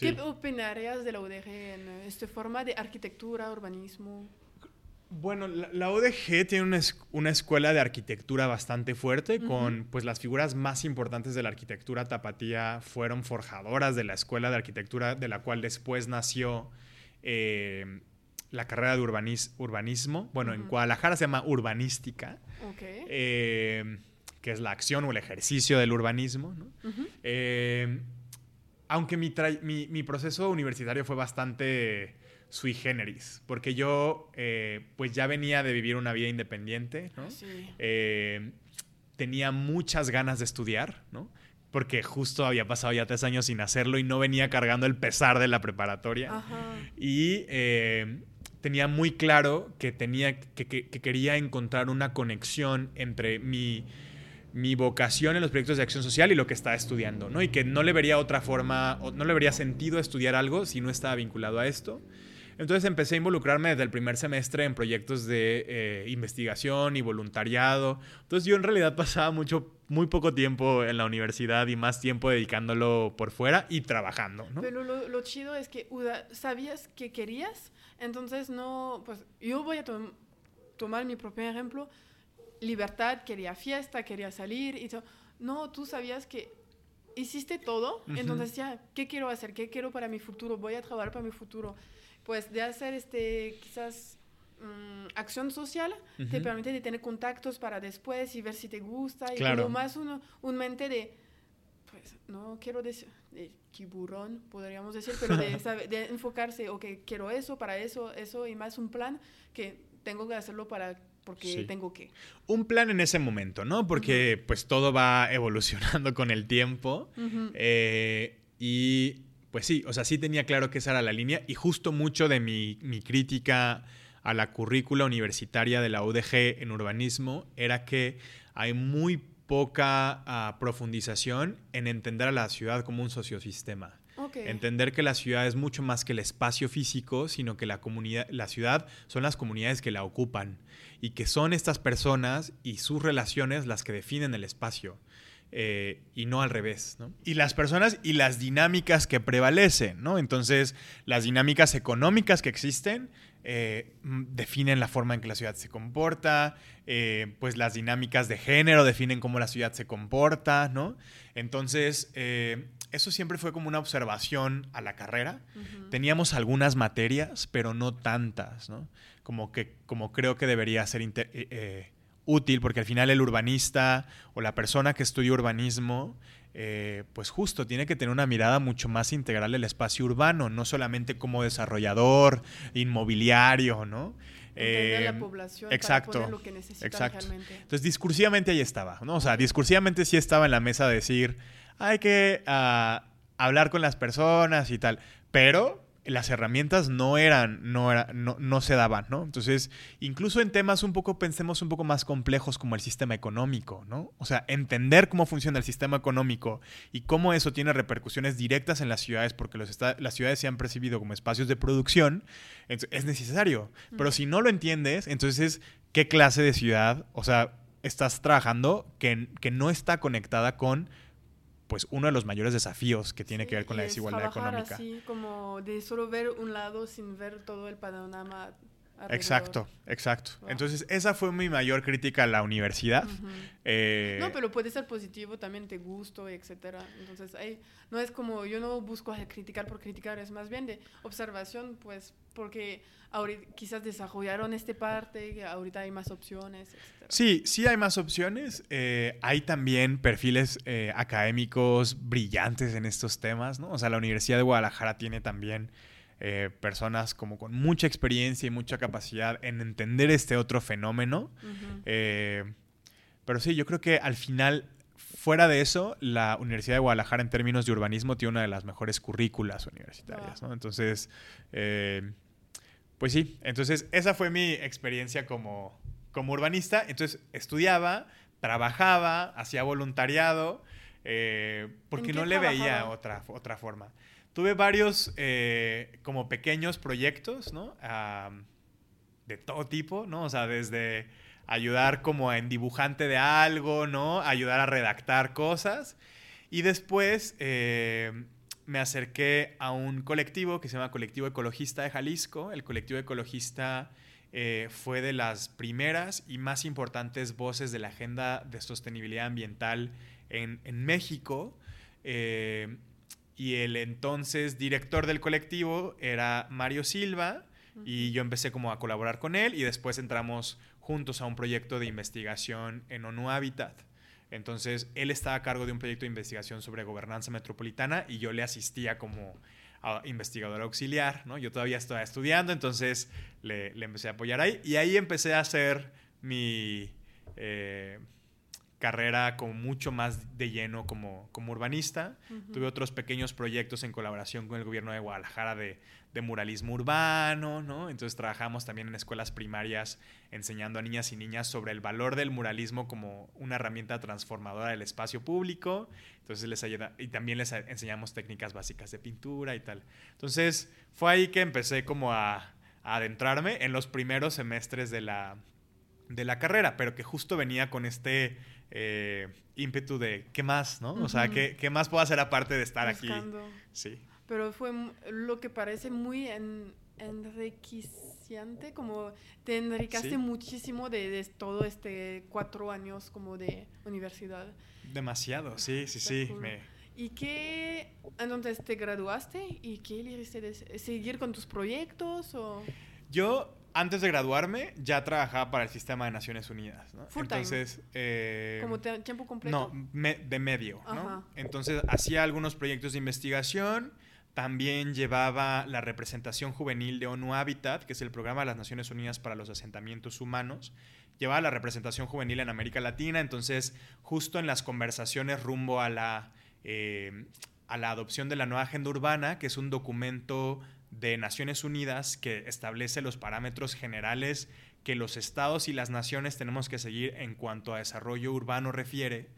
Speaker 1: ¿Qué opinarías de la UDG en esta forma de arquitectura, urbanismo?
Speaker 2: Bueno, la, ODG tiene una, escuela de arquitectura bastante fuerte, con pues las figuras más importantes de la arquitectura tapatía fueron forjadoras de la escuela de arquitectura, de la cual después nació eh, la carrera de urbanismo. Bueno, en Guadalajara se llama urbanística, eh, que es la acción o el ejercicio del urbanismo. Eh, aunque mi proceso universitario fue bastante sui generis, porque yo eh, pues ya venía de vivir una vida independiente, ¿no? Eh, tenía muchas ganas de estudiar, ¿no? Porque justo había pasado ya tres años sin hacerlo y no venía cargando el pesar de la preparatoria. Y eh, tenía muy claro que, tenía, que, quería encontrar una conexión entre mi, mi vocación en los proyectos de acción social y lo que estaba estudiando, ¿no? Y que no le vería otra forma, no le vería sentido estudiar algo si no estaba vinculado a esto. Entonces empecé a involucrarme desde el primer semestre en proyectos de eh, investigación y voluntariado. Entonces yo en realidad pasaba mucho, muy poco tiempo en la universidad y más tiempo dedicándolo por fuera y trabajando, ¿no?
Speaker 1: Pero lo, lo chido es que Uda, sabías que querías, entonces no, pues yo voy a tom- tomar mi propio ejemplo. Libertad, quería fiesta, quería salir y todo. No, tú sabías que hiciste todo,
Speaker 2: Ujú.
Speaker 1: entonces ya, ¿qué quiero hacer? ¿Qué quiero para mi futuro? Voy a trabajar para mi futuro. Pues de hacer este, quizás mm, acción social te
Speaker 2: Ujú.
Speaker 1: permite de tener contactos para después y ver si te gusta y
Speaker 2: Claro.
Speaker 1: más uno, un mente de, pues no quiero decir de tiburón, podríamos decir, pero de, *laughs* sabe- de enfocarse, ok, quiero eso, para eso, eso y más un plan que tengo que hacerlo para porque
Speaker 2: Sí.
Speaker 1: tengo que.
Speaker 2: Un plan en ese momento, ¿no? Porque pues todo va *laughs* evolucionando con el tiempo. Eh, y pues sí, o sea, sí tenía claro que esa era la línea y justo mucho de mi, mi crítica a la currícula universitaria de la UDG en urbanismo era que hay muy poca ah, profundización en entender a la ciudad como un sociosistema.
Speaker 1: Ok.
Speaker 2: Entender que la ciudad es mucho más que el espacio físico, sino que la comunidad, la ciudad son las comunidades que la ocupan y que son estas personas y sus relaciones las que definen el espacio. eh, y no al revés, ¿no? Y las personas y las dinámicas que prevalecen, ¿no? Entonces, las dinámicas económicas que existen eh, definen la forma en que la ciudad se comporta, eh, pues las dinámicas de género definen cómo la ciudad se comporta, ¿no? Entonces, eso siempre fue como una observación a la carrera. Teníamos algunas materias, pero no tantas, ¿no? Como que como creo que debería ser inter- eh, eh, útil, porque al final el urbanista o la persona que estudia urbanismo, eh, pues justo tiene que tener una mirada mucho más integral del espacio urbano, no solamente como desarrollador, inmobiliario, ¿no? Eh,
Speaker 1: la población
Speaker 2: exacto,
Speaker 1: para lo que necesita
Speaker 2: exacto.
Speaker 1: realmente.
Speaker 2: entonces, discursivamente ahí estaba, ¿no? O sea, discursivamente sí estaba en la mesa de decir, hay que ah, hablar con las personas y tal, pero las herramientas no eran, no, era, no, no se daban, ¿no? Entonces, incluso en temas un poco, pensemos un poco más complejos como el sistema económico, ¿no? O sea, entender cómo funciona el sistema económico y cómo eso tiene repercusiones directas en las ciudades, porque los las ciudades se han percibido como espacios de producción, es necesario. Pero si no lo entiendes, entonces, ¿qué clase de ciudad, o sea, estás trabajando que, que no está conectada con pues uno de los mayores desafíos que tiene
Speaker 1: Sí,
Speaker 2: que ver con la
Speaker 1: es
Speaker 2: desigualdad
Speaker 1: trabajar
Speaker 2: económica.
Speaker 1: Así como de solo ver un lado sin ver todo el panorama.
Speaker 2: Exacto, exacto.
Speaker 1: Wow.
Speaker 2: Entonces, esa fue mi mayor crítica a la universidad. Eh,
Speaker 1: No, pero puede ser positivo también, te gusto, etcétera. Entonces, ahí no es como yo no busco criticar por criticar, es más bien de observación, pues, porque ahorita quizás desarrollaron esta parte, ahorita hay más opciones, etcétera.
Speaker 2: Sí, sí hay más opciones. Eh, hay también perfiles eh, académicos brillantes en estos temas, ¿no? O sea, la Universidad de Guadalajara tiene también eh, personas como con mucha experiencia y mucha capacidad en entender este otro fenómeno. Eh, pero sí, yo creo que al final, fuera de eso, la Universidad de Guadalajara en términos de urbanismo tiene una de las mejores currículas universitarias, ¿no? Entonces, eh, pues sí, entonces esa fue mi experiencia como, como urbanista. Entonces estudiaba, trabajaba, hacía voluntariado, eh, porque
Speaker 1: ¿En
Speaker 2: no le veía otra, otra forma. Tuve varios eh, como pequeños proyectos, ¿no? De todo tipo, ¿no? O sea, desde ayudar como en dibujante de algo, ¿no? Ayudar a redactar cosas. Y después eh, me acerqué a un colectivo que se llama Colectivo Ecologista de Jalisco. El colectivo ecologista eh, fue de las primeras y más importantes voces de la agenda de sostenibilidad ambiental en, México. Y el entonces director del colectivo era Mario Silva y yo empecé como a colaborar con él y después entramos juntos a un proyecto de investigación en ONU Habitat. Entonces, él estaba a cargo de un proyecto de investigación sobre gobernanza metropolitana y yo le asistía como a investigador auxiliar, ¿no? Yo todavía estaba estudiando, entonces le, le empecé a apoyar ahí y ahí empecé a hacer mi eh, carrera como mucho más de lleno como, como urbanista. Tuve otros pequeños proyectos en colaboración con el gobierno de Guadalajara de, de muralismo urbano, ¿no? Entonces trabajamos también en escuelas primarias enseñando a niñas y niñas sobre el valor del muralismo como una herramienta transformadora del espacio público. Entonces les ayuda y también les enseñamos técnicas básicas de pintura y tal. Entonces fue ahí que empecé como a, adentrarme en los primeros semestres de la, de la carrera, pero que justo venía con este eh, ímpetu de qué más, ¿no? O sea, ¿qué, ¿qué, más puedo hacer aparte de estar aquí? Sí.
Speaker 1: Pero fue lo que parece muy en, enriqueciente, como te enriqueciste muchísimo de, todo este cuatro años como de universidad.
Speaker 2: Demasiado, sí, sí, sí.
Speaker 1: ¿Y qué, entonces te graduaste y qué elegiste? ¿Seguir con tus proyectos o...?
Speaker 2: Yo antes de graduarme ya trabajaba para el sistema de Naciones Unidas, ¿no?
Speaker 1: Entonces, eh, como tiempo completo.
Speaker 2: No, de medio, ¿no? Entonces hacía algunos proyectos de investigación. También llevaba la representación juvenil de ONU Habitat, que es el programa de las Naciones Unidas para los asentamientos humanos. Llevaba la representación juvenil en América Latina, entonces justo en las conversaciones rumbo a la, eh, a la adopción de la nueva agenda urbana, que es un documento de Naciones Unidas que establece los parámetros generales que los estados y las naciones tenemos que seguir en cuanto a desarrollo urbano refiere.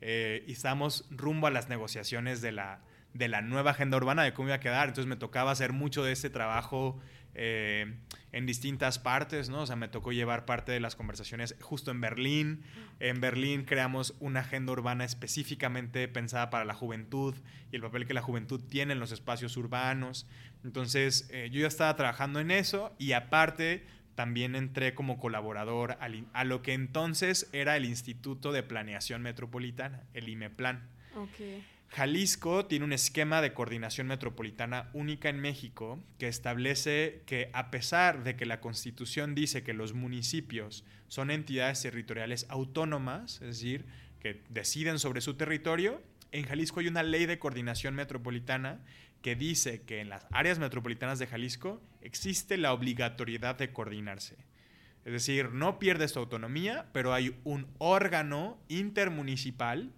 Speaker 2: Eh, y estamos rumbo a las negociaciones de la, de la nueva agenda urbana, de cómo iba a quedar. Entonces me tocaba hacer mucho de este trabajo eh, en distintas partes, ¿no? O sea, me tocó llevar parte de las conversaciones justo en Berlín. En Berlín creamos una agenda urbana específicamente pensada para la juventud y el papel que la juventud tiene en los espacios urbanos. Entonces, eh, yo ya estaba trabajando en eso y aparte también entré como colaborador a lo que entonces era el Instituto de Planeación Metropolitana, el IMEPLAN. Jalisco tiene un esquema de coordinación metropolitana única en México que establece que a pesar de que la Constitución dice que los municipios son entidades territoriales autónomas, es decir, que deciden sobre su territorio, en Jalisco hay una ley de coordinación metropolitana que dice que en las áreas metropolitanas de Jalisco existe la obligatoriedad de coordinarse. Es decir, no pierde su autonomía, pero hay un órgano intermunicipal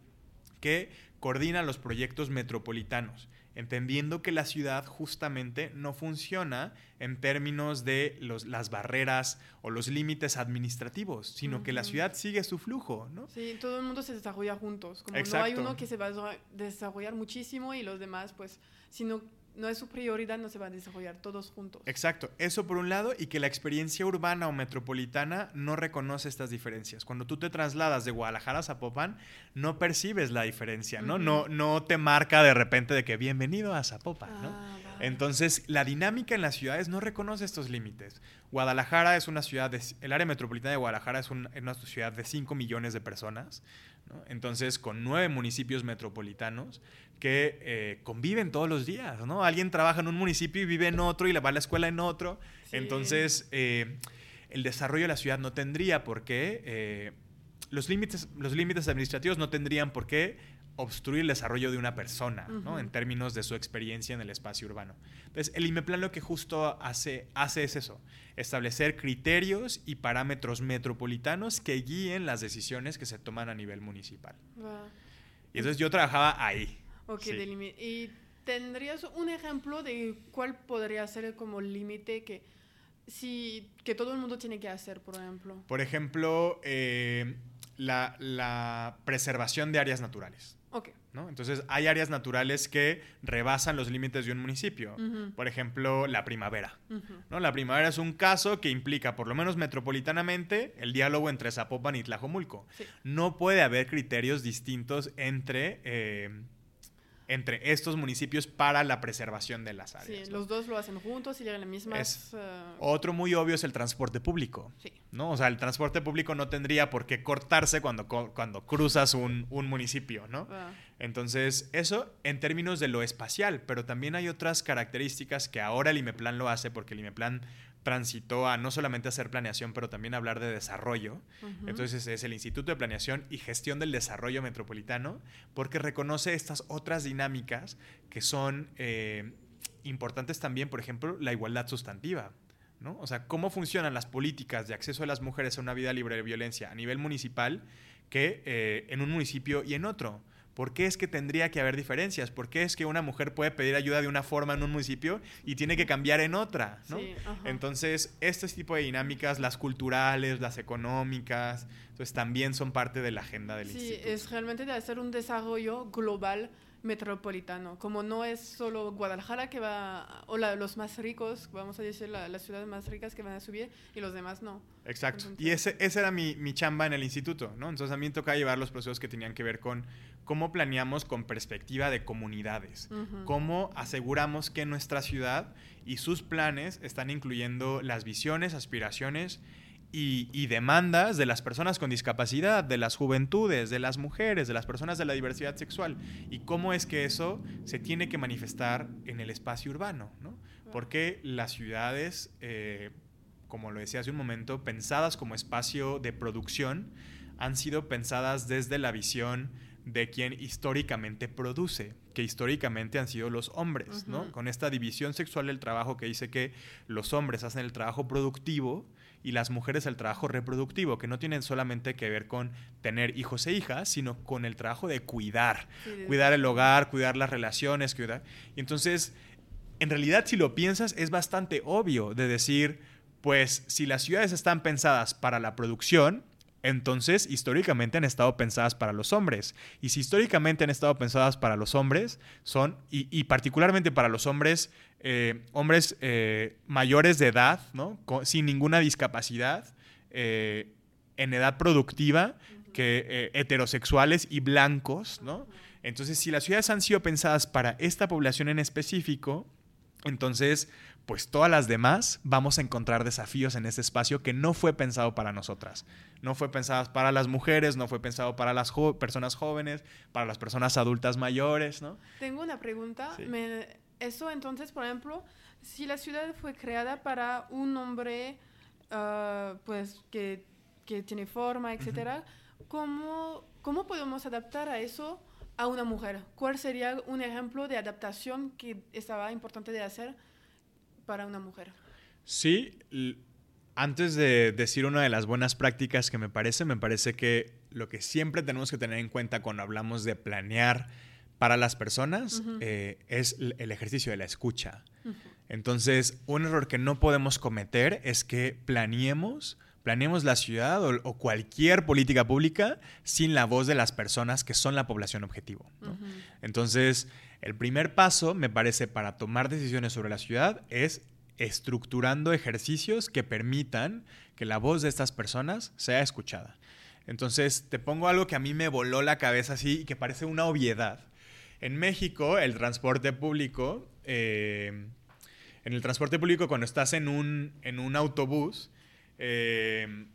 Speaker 2: que coordina los proyectos metropolitanos, entendiendo que la ciudad justamente no funciona en términos de los, las barreras o los límites administrativos, sino que la ciudad sigue su flujo, ¿no?
Speaker 1: Sí, todo el mundo se desarrolla juntos, como no hay uno que se va a desarrollar muchísimo y los demás, pues, sino no es su prioridad, no se va a desarrollar todos juntos.
Speaker 2: Exacto, eso por un lado, y que la experiencia urbana o metropolitana no reconoce estas diferencias. Cuando tú te trasladas de Guadalajara a Zapopan, no percibes la diferencia, ¿no? no, no te marca de repente de que bienvenido a Zapopan, ¿no? Entonces, la dinámica en las ciudades no reconoce estos límites. Guadalajara es una ciudad, de, el área metropolitana de Guadalajara es, una ciudad de 5 millones de personas, entonces con nueve municipios metropolitanos que eh, conviven todos los días, ¿no? Alguien trabaja en un municipio y vive en otro y va a la escuela en otro. Entonces, eh, el desarrollo de la ciudad no tendría por qué, eh, los, límites, los límites administrativos no tendrían por qué obstruir el desarrollo de una persona, ¿no? En términos de su experiencia en el espacio urbano. Entonces, el IMEPLAN lo que justo hace, hace es eso, establecer criterios y parámetros metropolitanos que guíen las decisiones que se toman a nivel municipal. Y entonces yo trabajaba ahí.
Speaker 1: Ok, ¿Y tendrías un ejemplo de cuál podría ser como límite que, si, que todo el mundo tiene que hacer, por ejemplo?
Speaker 2: Por ejemplo, eh, la, la, preservación de áreas naturales.
Speaker 1: Ok.
Speaker 2: ¿no? Entonces, hay áreas naturales que rebasan los límites de un municipio. Por ejemplo, la primavera. ¿no? La primavera es un caso que implica, por lo menos metropolitanamente, el diálogo entre Zapopan y Tlajomulco. No puede haber criterios distintos entre... Eh, entre estos municipios para la preservación de las áreas.
Speaker 1: Sí, los dos lo hacen juntos y llegan a la misma... Eh,
Speaker 2: otro muy obvio es el transporte público. Sí. ¿no? O sea, el transporte público no tendría por qué cortarse cuando, cuando cruzas un, municipio, ¿no? Ah. Entonces, eso en términos de lo espacial, pero también hay otras características que ahora el IMEPLAN lo hace, porque el IMEPLAN transitó a no solamente hacer planeación, pero también hablar de desarrollo. Entonces es el Instituto de Planeación y Gestión del Desarrollo Metropolitano, porque reconoce estas otras dinámicas que son eh, importantes también, por ejemplo, la igualdad sustantiva. ¿no? O sea, cómo funcionan las políticas de acceso de las mujeres a una vida libre de violencia a nivel municipal que eh, en un municipio y en otro ¿Por qué es que tendría que haber diferencias? ¿Por qué es que una mujer puede pedir ayuda de una forma en un municipio y tiene que cambiar en otra? ¿no? Entonces, este tipo de dinámicas, las culturales, las económicas, entonces también son parte de la agenda del instituto.
Speaker 1: Sí, es realmente de hacer un desarrollo global metropolitano, como no es solo Guadalajara que va, o los más ricos, vamos a decir las ciudades más ricas que van a subir y los demás no.
Speaker 2: Exacto. y ese, esa era mi, mi, chamba en el instituto, ¿no? Entonces a mí me tocaba llevar los procesos que tenían que ver con cómo planeamos con perspectiva de comunidades, cómo aseguramos que nuestra ciudad y sus planes están incluyendo las visiones, aspiraciones y, demandas de las personas con discapacidad, de las juventudes, de las mujeres, de las personas de la diversidad sexual, y cómo es que eso se tiene que manifestar en el espacio urbano, ¿no? Porque las ciudades, eh, como lo decía hace un momento, pensadas como espacio de producción, han sido pensadas desde la visión de quien históricamente produce, que históricamente han sido los hombres, ¿no? Con esta división sexual del trabajo que dice que los hombres hacen el trabajo productivo y las mujeres el trabajo reproductivo, que no tienen solamente que ver con tener hijos e hijas, sino con el trabajo de cuidar, cuidar el hogar, cuidar las relaciones, cuidar. Y entonces, en realidad, si lo piensas, es bastante obvio de decir, pues si las ciudades están pensadas para la producción, entonces, históricamente han estado pensadas para los hombres. Y si históricamente han estado pensadas para los hombres, son, y, particularmente para los hombres, eh, hombres eh, mayores de edad, ¿no? sin ninguna discapacidad, eh, en edad productiva, que heterosexuales y blancos, ¿no? Entonces, si las ciudades han sido pensadas para esta población en específico, entonces pues todas las demás vamos a encontrar desafíos en ese espacio que no fue pensado para nosotras. No fue pensado para las mujeres, no fue pensado para las personas jóvenes, para las personas adultas mayores, ¿no?
Speaker 1: Tengo una pregunta. eso entonces, por ejemplo, si la ciudad fue creada para un hombre ah, pues que, que, tiene forma, etcétera, ¿cómo, ¿cómo podemos adaptar a eso a una mujer? ¿Cuál sería un ejemplo de adaptación que estaba importante de hacer? Para una mujer.
Speaker 2: Sí, antes de decir una de las buenas prácticas que me parece, me parece que lo que siempre tenemos que tener en cuenta cuando hablamos de planear para las personas eh, es el ejercicio de la escucha. Entonces, un error que no podemos cometer es que planeemos, planeemos la ciudad o, cualquier política pública sin la voz de las personas que son la población objetivo. Entonces, el primer paso, me parece, para tomar decisiones sobre la ciudad es estructurando ejercicios que permitan que la voz de estas personas sea escuchada. Entonces, te pongo algo que a mí me voló la cabeza así y que parece una obviedad. En México, el transporte público, eh, en el transporte público, cuando estás en un, en un autobús, eh,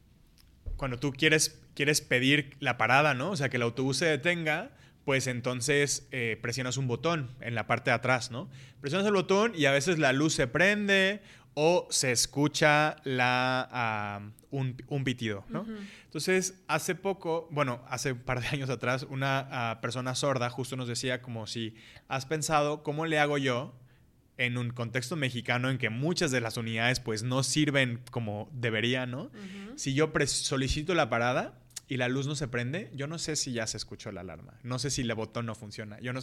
Speaker 2: cuando tú quieres, quieres pedir la parada, ¿no? O sea, que el autobús se detenga, pues entonces eh, presionas un botón en la parte de atrás, ¿no? Presionas el botón y a veces la luz se prende o se escucha la, ah, un, un, pitido, ¿no? Entonces, hace poco, bueno, hace un par de *laughs* años atrás, una ah, persona sorda justo nos decía como si has pensado, ¿cómo le hago yo en un contexto mexicano en que muchas de las unidades pues no sirven como deberían, ¿no? Si yo solicito la parada, y la luz no se prende, yo no sé si ya se escuchó la alarma, no sé si el botón no funciona. Yo no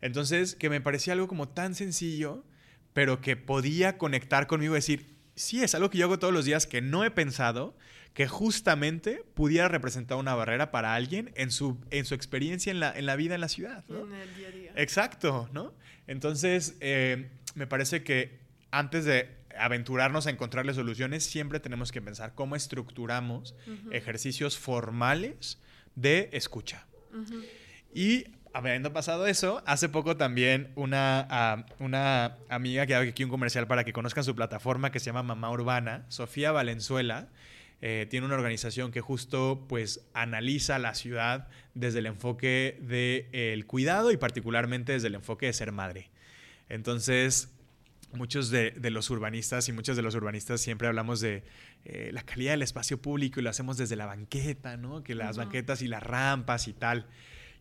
Speaker 2: Entonces, que me parecía algo como tan sencillo, pero que podía conectar conmigo y decir, sí, es algo que yo hago todos los días que no he pensado que justamente pudiera representar una barrera para alguien en su, en su experiencia en la, en la vida en la ciudad.
Speaker 1: En el día a día.
Speaker 2: Exacto, ¿no? Entonces, eh, me parece que antes de aventurarnos a encontrarle soluciones, siempre tenemos que pensar cómo estructuramos ejercicios formales de escucha. Y habiendo pasado eso, hace poco también una, ah, una amiga que hago aquí un comercial para que conozcan su plataforma que se llama Mamá Urbana, Sofía Valenzuela, eh, tiene una organización que justo pues analiza la ciudad desde el enfoque del cuidado y particularmente desde el enfoque de ser madre. Entonces, muchos de, los urbanistas y muchos de los urbanistas siempre hablamos de eh, la calidad del espacio público y lo hacemos desde la banqueta, ¿no? Que las banquetas y las rampas y tal.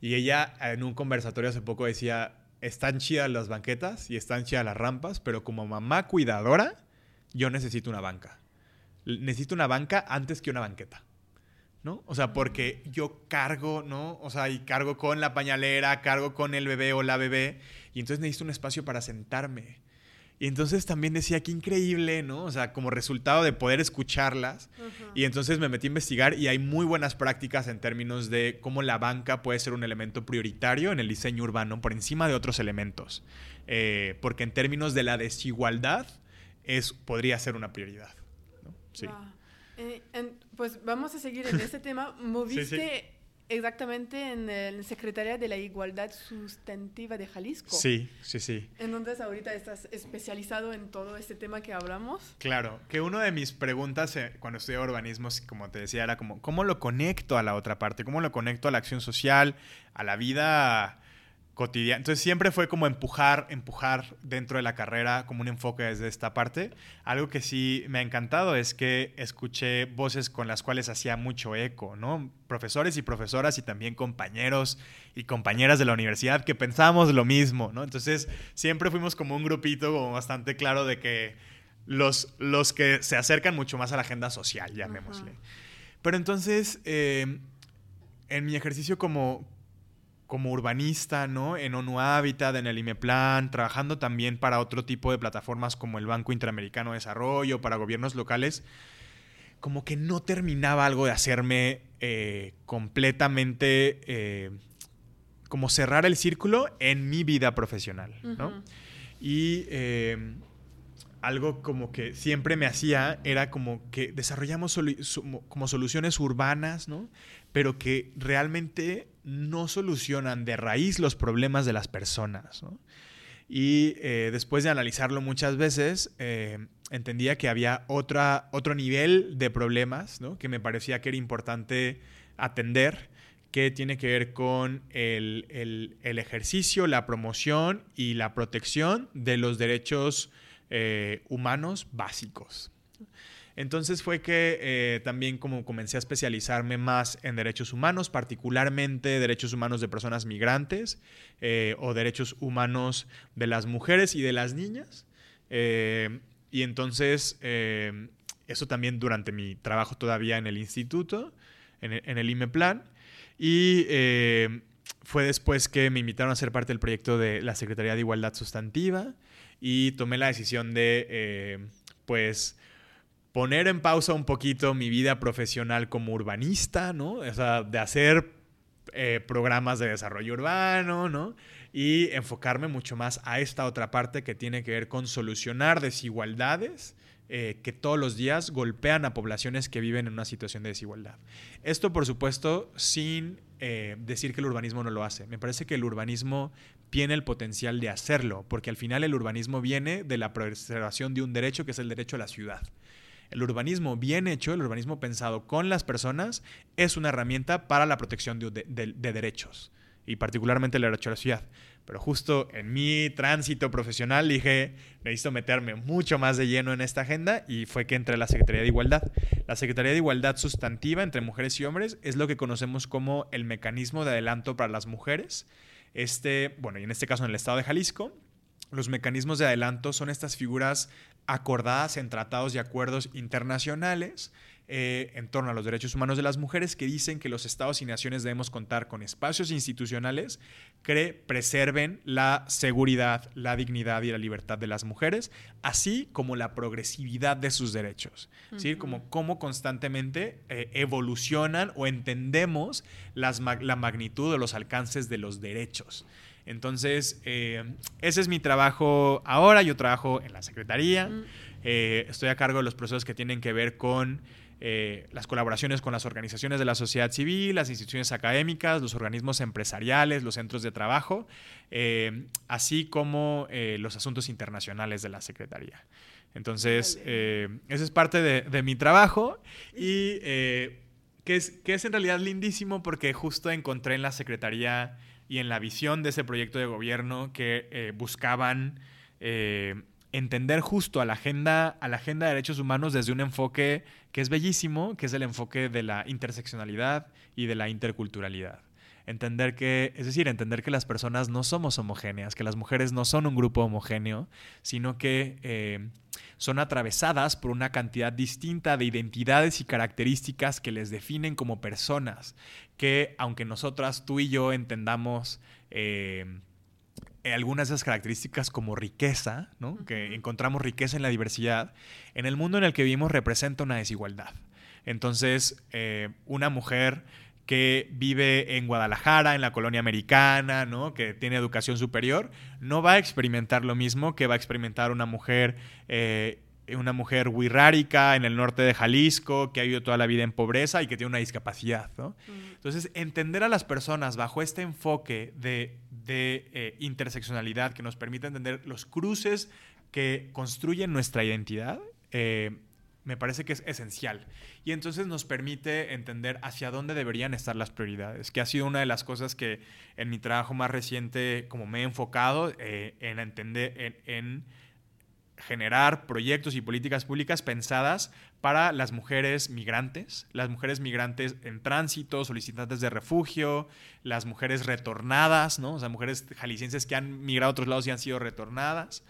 Speaker 2: Y ella en un conversatorio hace poco decía, están chidas las banquetas y están chidas las rampas, pero como mamá cuidadora, yo necesito una banca. Necesito una banca antes que una banqueta. ¿no? O sea, porque yo cargo, ¿no? O sea, y cargo con la pañalera, cargo con el bebé o la bebé, y entonces necesito un espacio para sentarme. Y entonces también decía, qué increíble, ¿no? O sea, como resultado de poder escucharlas. Y entonces me metí a investigar y hay muy buenas prácticas en términos de cómo la banca puede ser un elemento prioritario en el diseño urbano por encima de otros elementos. Eh, porque en términos de la desigualdad, es, podría ser una prioridad.
Speaker 1: Sí. Eh, pues vamos a seguir en este *laughs* tema. Moviste exactamente en el Secretaría de la Igualdad Sustantiva de Jalisco.
Speaker 2: Sí, sí, sí.
Speaker 1: Entonces ahorita estás especializado en todo este tema que hablamos.
Speaker 2: Claro, que una de mis preguntas eh, cuando estudié urbanismo, como te decía, era como, ¿cómo lo conecto a la otra parte? ¿Cómo lo conecto a la acción social, a la vida cotidiana. Entonces siempre fue como empujar, empujar dentro de la carrera, como un enfoque desde esta parte. Algo que sí me ha encantado es que escuché voces con las cuales hacía mucho eco, ¿no? Profesores y profesoras y también compañeros y compañeras de la universidad que pensábamos lo mismo, ¿no? Entonces siempre fuimos como un grupito como bastante claro de que los, los que se acercan mucho más a la agenda social, llamémosle. Pero entonces, eh, en mi ejercicio como, como urbanista, ¿no? En ONU Habitat, en el IMEPLAN, trabajando también para otro tipo de plataformas como el Banco Interamericano de Desarrollo, para gobiernos locales, como que no terminaba algo de hacerme eh, completamente eh, como cerrar el círculo en mi vida profesional, ¿no? Y eh, algo como que siempre me hacía era como que desarrollamos como soluciones urbanas, ¿no? Pero que realmente no solucionan de raíz los problemas de las personas. Y eh, después de analizarlo muchas veces, eh, entendía que había otro nivel de problemas que me parecía que era importante atender, que tiene que ver con el, ejercicio, la promoción y la protección de los derechos eh, humanos básicos. Entonces fue que eh, también como comencé a especializarme más en derechos humanos, particularmente derechos humanos de personas migrantes eh, o derechos humanos de las mujeres y de las niñas. Eh, y entonces eso también durante mi trabajo todavía en el instituto, en el, en el IMEPLAN. Y fue después que me invitaron a ser parte del proyecto de la Secretaría de Igualdad Sustantiva y tomé la decisión de, pues, poner en pausa un poquito mi vida profesional como urbanista, ¿no? O sea, de hacer eh, programas de desarrollo urbano, ¿no? Y enfocarme mucho más a esta otra parte que tiene que ver con solucionar desigualdades eh, que todos los días golpean a poblaciones que viven en una situación de desigualdad. Esto, por supuesto, sin eh, decir que el urbanismo no lo hace. Me parece que el urbanismo tiene el potencial de hacerlo, porque al final el urbanismo viene de la preservación de un derecho que es el derecho a la ciudad. El urbanismo bien hecho, el urbanismo pensado con las personas, es una herramienta para la protección de, derechos y particularmente el derecho a la ciudad. Pero justo en mi tránsito profesional dije, necesito meterme mucho más de lleno en esta agenda y fue que entré a la Secretaría de Igualdad. La Secretaría de Igualdad Sustantiva entre mujeres y hombres es lo que conocemos como el mecanismo de adelanto para las mujeres. Este, bueno, y en este caso en el estado de Jalisco, los mecanismos de adelanto son estas figuras acordadas en tratados y acuerdos internacionales eh, en torno a los derechos humanos de las mujeres que dicen que los estados y naciones debemos contar con espacios institucionales que preserven la seguridad, la dignidad y la libertad de las mujeres, así como la progresividad de sus derechos. Como cómo constantemente eh, evolucionan o entendemos las, la magnitud o los alcances de los derechos. Entonces, eh, ese es mi trabajo ahora. Yo trabajo en la Secretaría. Mm. Eh, estoy a cargo de los procesos que tienen que ver con eh, las colaboraciones con las organizaciones de la sociedad civil, las instituciones académicas, los organismos empresariales, los centros de trabajo, así como los asuntos internacionales de la Secretaría. Entonces, ese es parte de, mi trabajo y que, es, que es en realidad lindísimo porque justo encontré en la Secretaría y en la visión de ese proyecto de gobierno que eh, buscaban eh, entender justo a la, agenda, a la agenda de derechos humanos desde un enfoque que es bellísimo, que es el enfoque de la interseccionalidad y de la interculturalidad. Entender que, es decir, entender que las personas no somos homogéneas, que las mujeres no son un grupo homogéneo, sino que eh, son atravesadas por una cantidad distinta de identidades y características que les definen como personas, que aunque nosotras, tú y yo, entendamos eh, algunas de esas características como riqueza, ¿no? que encontramos riqueza en la diversidad, en el mundo en el que vivimos representa una desigualdad. Entonces, eh, una mujer que vive en Guadalajara, en la colonia americana, ¿no? que tiene educación superior, no va a experimentar lo mismo que va a experimentar una mujer, eh, una mujer wixárika en el norte de Jalisco, que ha vivido toda la vida en pobreza y que tiene una discapacidad. ¿no? Mm. Entonces, entender a las personas bajo este enfoque de, eh, interseccionalidad que nos permite entender los cruces que construyen nuestra identidad, me parece que es esencial. Y entonces nos permite entender hacia dónde deberían estar las prioridades, que ha sido una de las cosas que en mi trabajo más reciente como me he enfocado eh, en entender, en, generar proyectos y políticas públicas pensadas para las mujeres migrantes, las mujeres migrantes en tránsito, solicitantes de refugio, las mujeres retornadas, ¿no? O sea, mujeres jaliscienses que han migrado a otros lados y han sido retornadas.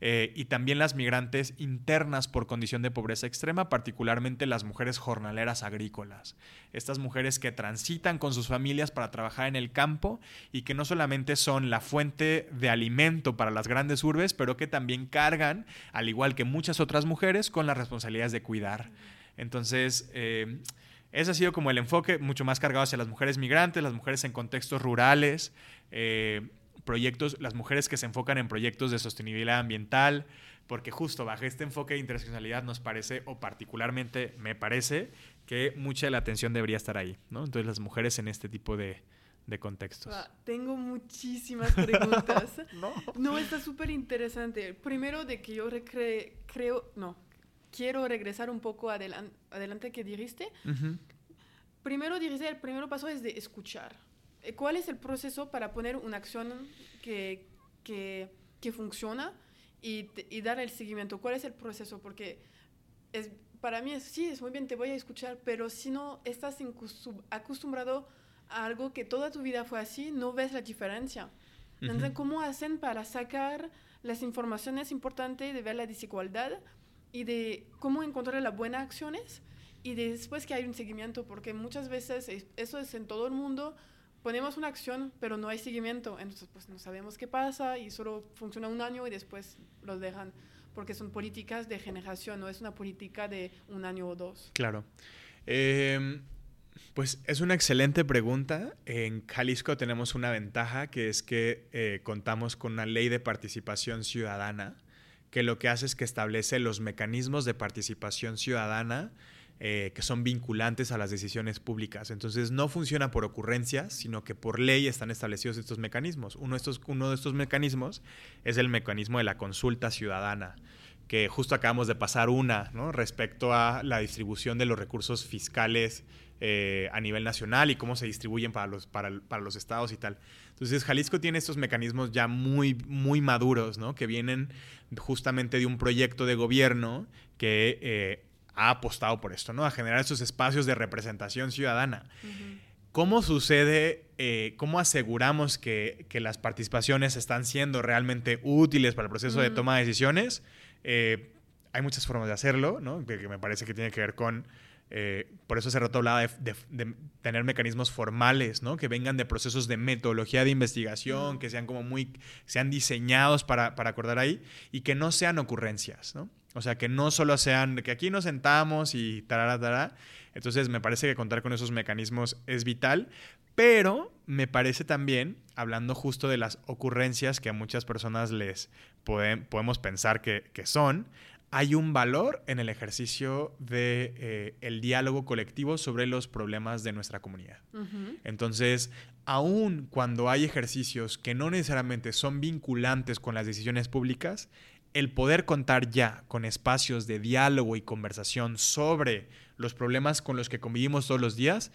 Speaker 2: Eh, y también las migrantes internas por condición de pobreza extrema, particularmente las mujeres jornaleras agrícolas. Estas mujeres que transitan con sus familias para trabajar en el campo y que no solamente son la fuente de alimento para las grandes urbes, pero que también cargan, al igual que muchas otras mujeres, con las responsabilidades de cuidar. Entonces, eh, ese ha sido como el enfoque mucho más cargado hacia las mujeres migrantes, las mujeres en contextos rurales. Eh, proyectos, las mujeres que se enfocan en proyectos de sostenibilidad ambiental, porque justo bajo este enfoque de interseccionalidad nos parece, o particularmente me parece, que mucha de la atención debería estar ahí, ¿no? Entonces las mujeres en este tipo de, de contextos.
Speaker 1: tengo muchísimas preguntas. *laughs* no. no, está súper interesante. Primero de que yo creo, no, quiero regresar un poco adelante, adelante que dijiste. Primero dijiste, el primer paso es de escuchar. Eh, ¿Cuál es el proceso para poner una acción que, que, que funciona y, y, dar el seguimiento? ¿Cuál es el proceso? Porque es, para mí es, sí, es muy bien, te voy a escuchar, pero si no estás acostumbrado a algo que toda tu vida fue así, no ves la diferencia. Entonces, ¿cómo hacen para sacar las informaciones importantes de ver la desigualdad y de cómo encontrar las buenas acciones y después que hay un seguimiento? Porque muchas veces eso es en todo el mundo, ponemos una acción, pero no hay seguimiento, entonces pues no sabemos qué pasa y solo funciona un año y después lo dejan, porque son políticas de generación, no es una política de un año o dos.
Speaker 2: Claro. Em, pues es una excelente pregunta. En Jalisco tenemos una ventaja que es que eh, contamos con una ley de participación ciudadana que lo que hace es que establece los mecanismos de participación ciudadana eh, que son vinculantes a las decisiones públicas. Entonces no funciona por ocurrencias, sino que por ley están establecidos estos mecanismos. Uno de estos, uno de estos mecanismos es el mecanismo de la consulta ciudadana que justo acabamos de pasar una respecto a la distribución de los recursos fiscales eh, a nivel nacional y cómo se distribuyen para los, para, los estados y tal. Entonces, Jalisco tiene estos mecanismos ya muy, muy maduros, ¿no? que vienen justamente de un proyecto de gobierno que eh, ha apostado por esto, ¿no? A generar esos espacios de representación ciudadana. ¿Cómo sucede, eh, cómo aseguramos que, las participaciones están siendo realmente útiles para el proceso de toma de decisiones? Eh, hay muchas formas de hacerlo, ¿no? Que, me parece que tiene que ver con eh, por eso hace rato hablaba de, tener mecanismos formales, ¿no? Que vengan de procesos de metodología de investigación, que sean como muy, sean diseñados para, para, acordar ahí y que no sean ocurrencias, ¿no? O sea, que no solo sean que aquí nos sentamos y tarara, tarara. Entonces, me parece que contar con esos mecanismos es vital, pero me parece también, hablando justo de las ocurrencias que a muchas personas les podemos pensar que, que son, hay un valor en el ejercicio de eh, el diálogo colectivo sobre los problemas de nuestra comunidad. Entonces, aun cuando hay ejercicios que no necesariamente son vinculantes con las decisiones públicas, el poder contar ya con espacios de diálogo y conversación sobre los problemas con los que convivimos todos los días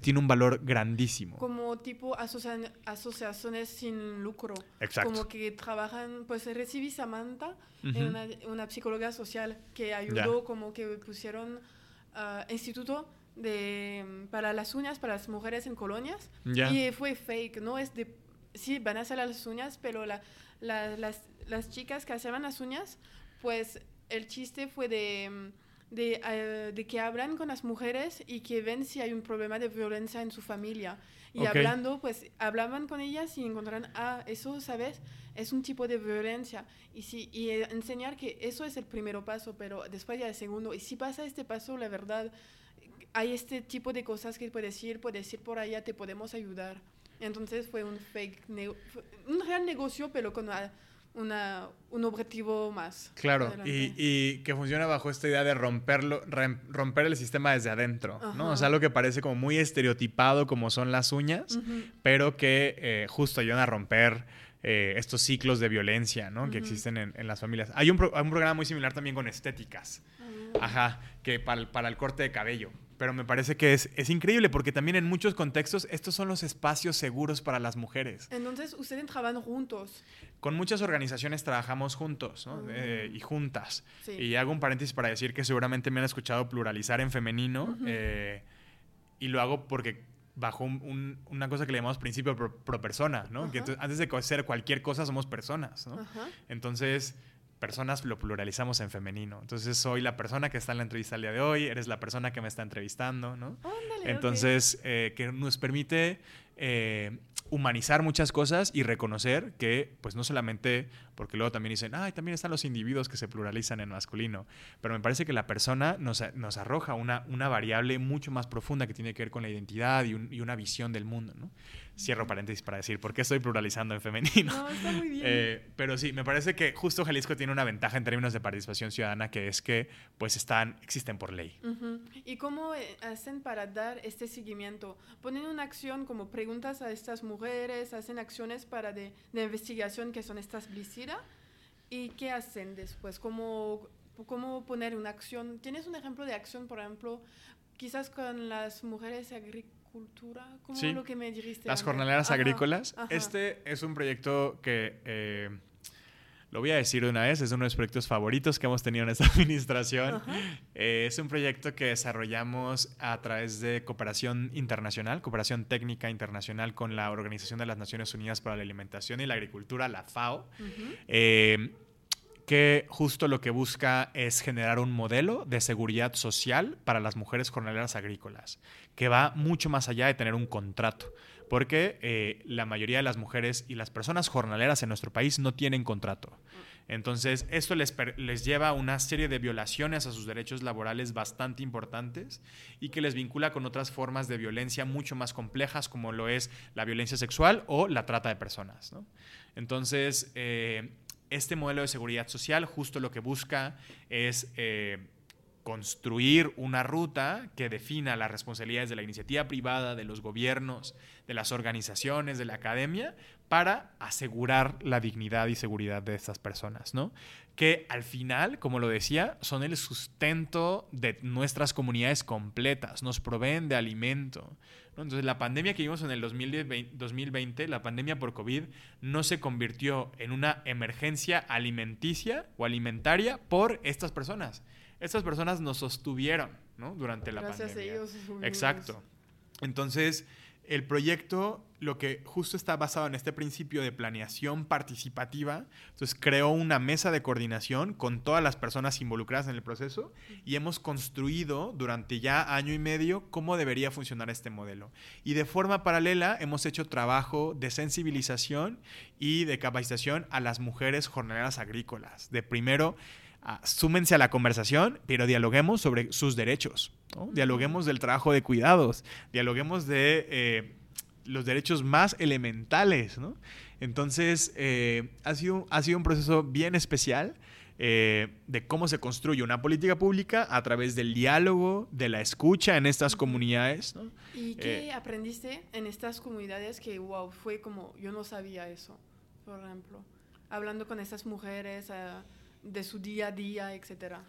Speaker 2: tiene un valor grandísimo.
Speaker 1: Como tipo asociaciones sin lucro. Exacto. Como que trabajan, pues recibí Samantha, una, una, psicóloga social que ayudó, como que pusieron ah, instituto de, para las uñas para las mujeres en colonias
Speaker 2: Ya.
Speaker 1: y fue fake, no es de... Sí, van a hacer las uñas, pero la, la- las, las chicas que hacían las uñas, pues el chiste fue de, de, eh, de que hablan con las mujeres y que ven si hay un problema de violencia en su familia. Y hablando, pues hablaban con ellas y encontraron, ah, eso, ¿sabes? Es un tipo de violencia. Y, sí, y eh, enseñar que eso es el primer paso, pero después ya el segundo. Y si pasa este paso, la verdad, hay este tipo de cosas que puedes ir, puedes ir por allá, te podemos ayudar. Entonces fue un fake, un real negocio, pero con una, una- un objetivo más.
Speaker 2: Claro, y, y que funciona bajo esta idea de romperlo, romper el sistema desde adentro, ¿no? O sea, algo que parece como muy estereotipado como son las uñas, pero que eh, justo ayudan a romper eh, estos ciclos de violencia, ¿no? Que existen en, en las familias. Hay un, pro- hay un programa muy similar también con estéticas,
Speaker 1: Ah.
Speaker 2: ajá, que para, el- para el corte de cabello. Pero me parece que es, es increíble porque también en muchos contextos estos son los espacios seguros para las mujeres.
Speaker 1: Entonces, ustedes trabajan juntos.
Speaker 2: Con muchas organizaciones trabajamos juntos ¿no?
Speaker 1: Ah.
Speaker 2: Eh, y juntas.
Speaker 1: Sí.
Speaker 2: Y hago un paréntesis para decir que seguramente me han escuchado pluralizar en femenino
Speaker 1: Ujú.
Speaker 2: eh, y lo hago porque bajo un- un- una cosa que le llamamos principio pro, pro persona, ¿no? Que
Speaker 1: Ajá.
Speaker 2: entonces, antes de hacer cualquier cosa somos personas, ¿no? Entonces, personas lo pluralizamos en femenino. Entonces, soy la persona que está en la entrevista el día de hoy, eres la persona que me está entrevistando, ¿no?
Speaker 1: Ándale.
Speaker 2: Entonces, eh, que nos permite eh, humanizar muchas cosas y reconocer que, pues no solamente, porque luego también dicen, ay, también están los individuos que se pluralizan en masculino, pero me parece que la persona nos, nos arroja una, una variable mucho más profunda que tiene que ver con la identidad y, un- y una visión del mundo, ¿no? Cierro paréntesis para decir, ¿por qué estoy pluralizando en femenino?
Speaker 1: No, está muy bien.
Speaker 2: Eh, pero sí, me parece que justo Jalisco tiene una ventaja en términos de participación ciudadana, que es que pues están, existen por ley.
Speaker 1: ¿Y cómo eh, hacen para dar este seguimiento? ¿Ponen una acción como preguntas a estas mujeres? ¿Hacen acciones para de, de investigación que son establecidas? ¿Y qué hacen después? ¿Cómo, ¿Cómo poner una acción? ¿Tienes un ejemplo de acción, por ejemplo, quizás con las mujeres de agricultura? ¿Cómo
Speaker 2: Sí.
Speaker 1: lo que me dijiste?
Speaker 2: Las
Speaker 1: antes?
Speaker 2: jornaleras
Speaker 1: Ajá,
Speaker 2: agrícolas.
Speaker 1: ajá.
Speaker 2: Este es un proyecto que, eh, lo voy a decir de una vez, es uno de los proyectos favoritos que hemos tenido en esta *laughs* administración. Eh, es un proyecto que desarrollamos a través de cooperación internacional, cooperación técnica internacional con la Organización de las Naciones Unidas para la Alimentación y la Agricultura, la FAO. Eh, que justo lo que busca es generar un modelo de seguridad social para las mujeres jornaleras agrícolas, que va mucho más allá de tener un contrato, porque eh, la mayoría de las mujeres y las personas jornaleras en nuestro país no tienen contrato. Entonces, esto les, les lleva a una serie de violaciones a sus derechos laborales bastante importantes y que les vincula con otras formas de violencia mucho más complejas, como lo es la violencia sexual o la trata de personas. ¿no? Entonces, eh, este modelo de seguridad social justo lo que busca es eh, construir una ruta que defina las responsabilidades de la iniciativa privada, de los gobiernos, de las organizaciones, de la academia, para asegurar la dignidad y seguridad de estas personas, ¿no? Que al final, como lo decía, son el sustento de nuestras comunidades completas, nos proveen de alimento. ¿no? Entonces, la pandemia que vimos en el 2020, 2020, la pandemia por COVID, no se convirtió en una emergencia alimenticia o alimentaria por estas personas. Estas personas nos sostuvieron ¿no? durante la
Speaker 1: Gracias
Speaker 2: pandemia.
Speaker 1: a ellos. *laughs*
Speaker 2: Exacto. Entonces, el proyecto, lo que justo está basado en este principio de planeación participativa, entonces creó una mesa de coordinación con todas las personas involucradas en el proceso y hemos construido durante ya año y medio cómo debería funcionar este modelo. Y de forma paralela hemos hecho trabajo de sensibilización y de capacitación a las mujeres jornaleras agrícolas. De primero, ah, súmense a la conversación, pero dialoguemos sobre sus derechos. ¿no? Dialoguemos del trabajo de cuidados, dialoguemos de eh, los derechos más elementales. ¿no? Entonces, eh, ha, sido, ha sido un proceso bien especial. eh, de cómo se construye una política pública a través del diálogo, de la escucha en estas comunidades. ¿no?
Speaker 1: ¿Y qué
Speaker 2: Eh,
Speaker 1: aprendiste en estas comunidades que, wow, fue como, yo no sabía eso, por ejemplo? Hablando con estas mujeres ah, de su día a día, etcétera.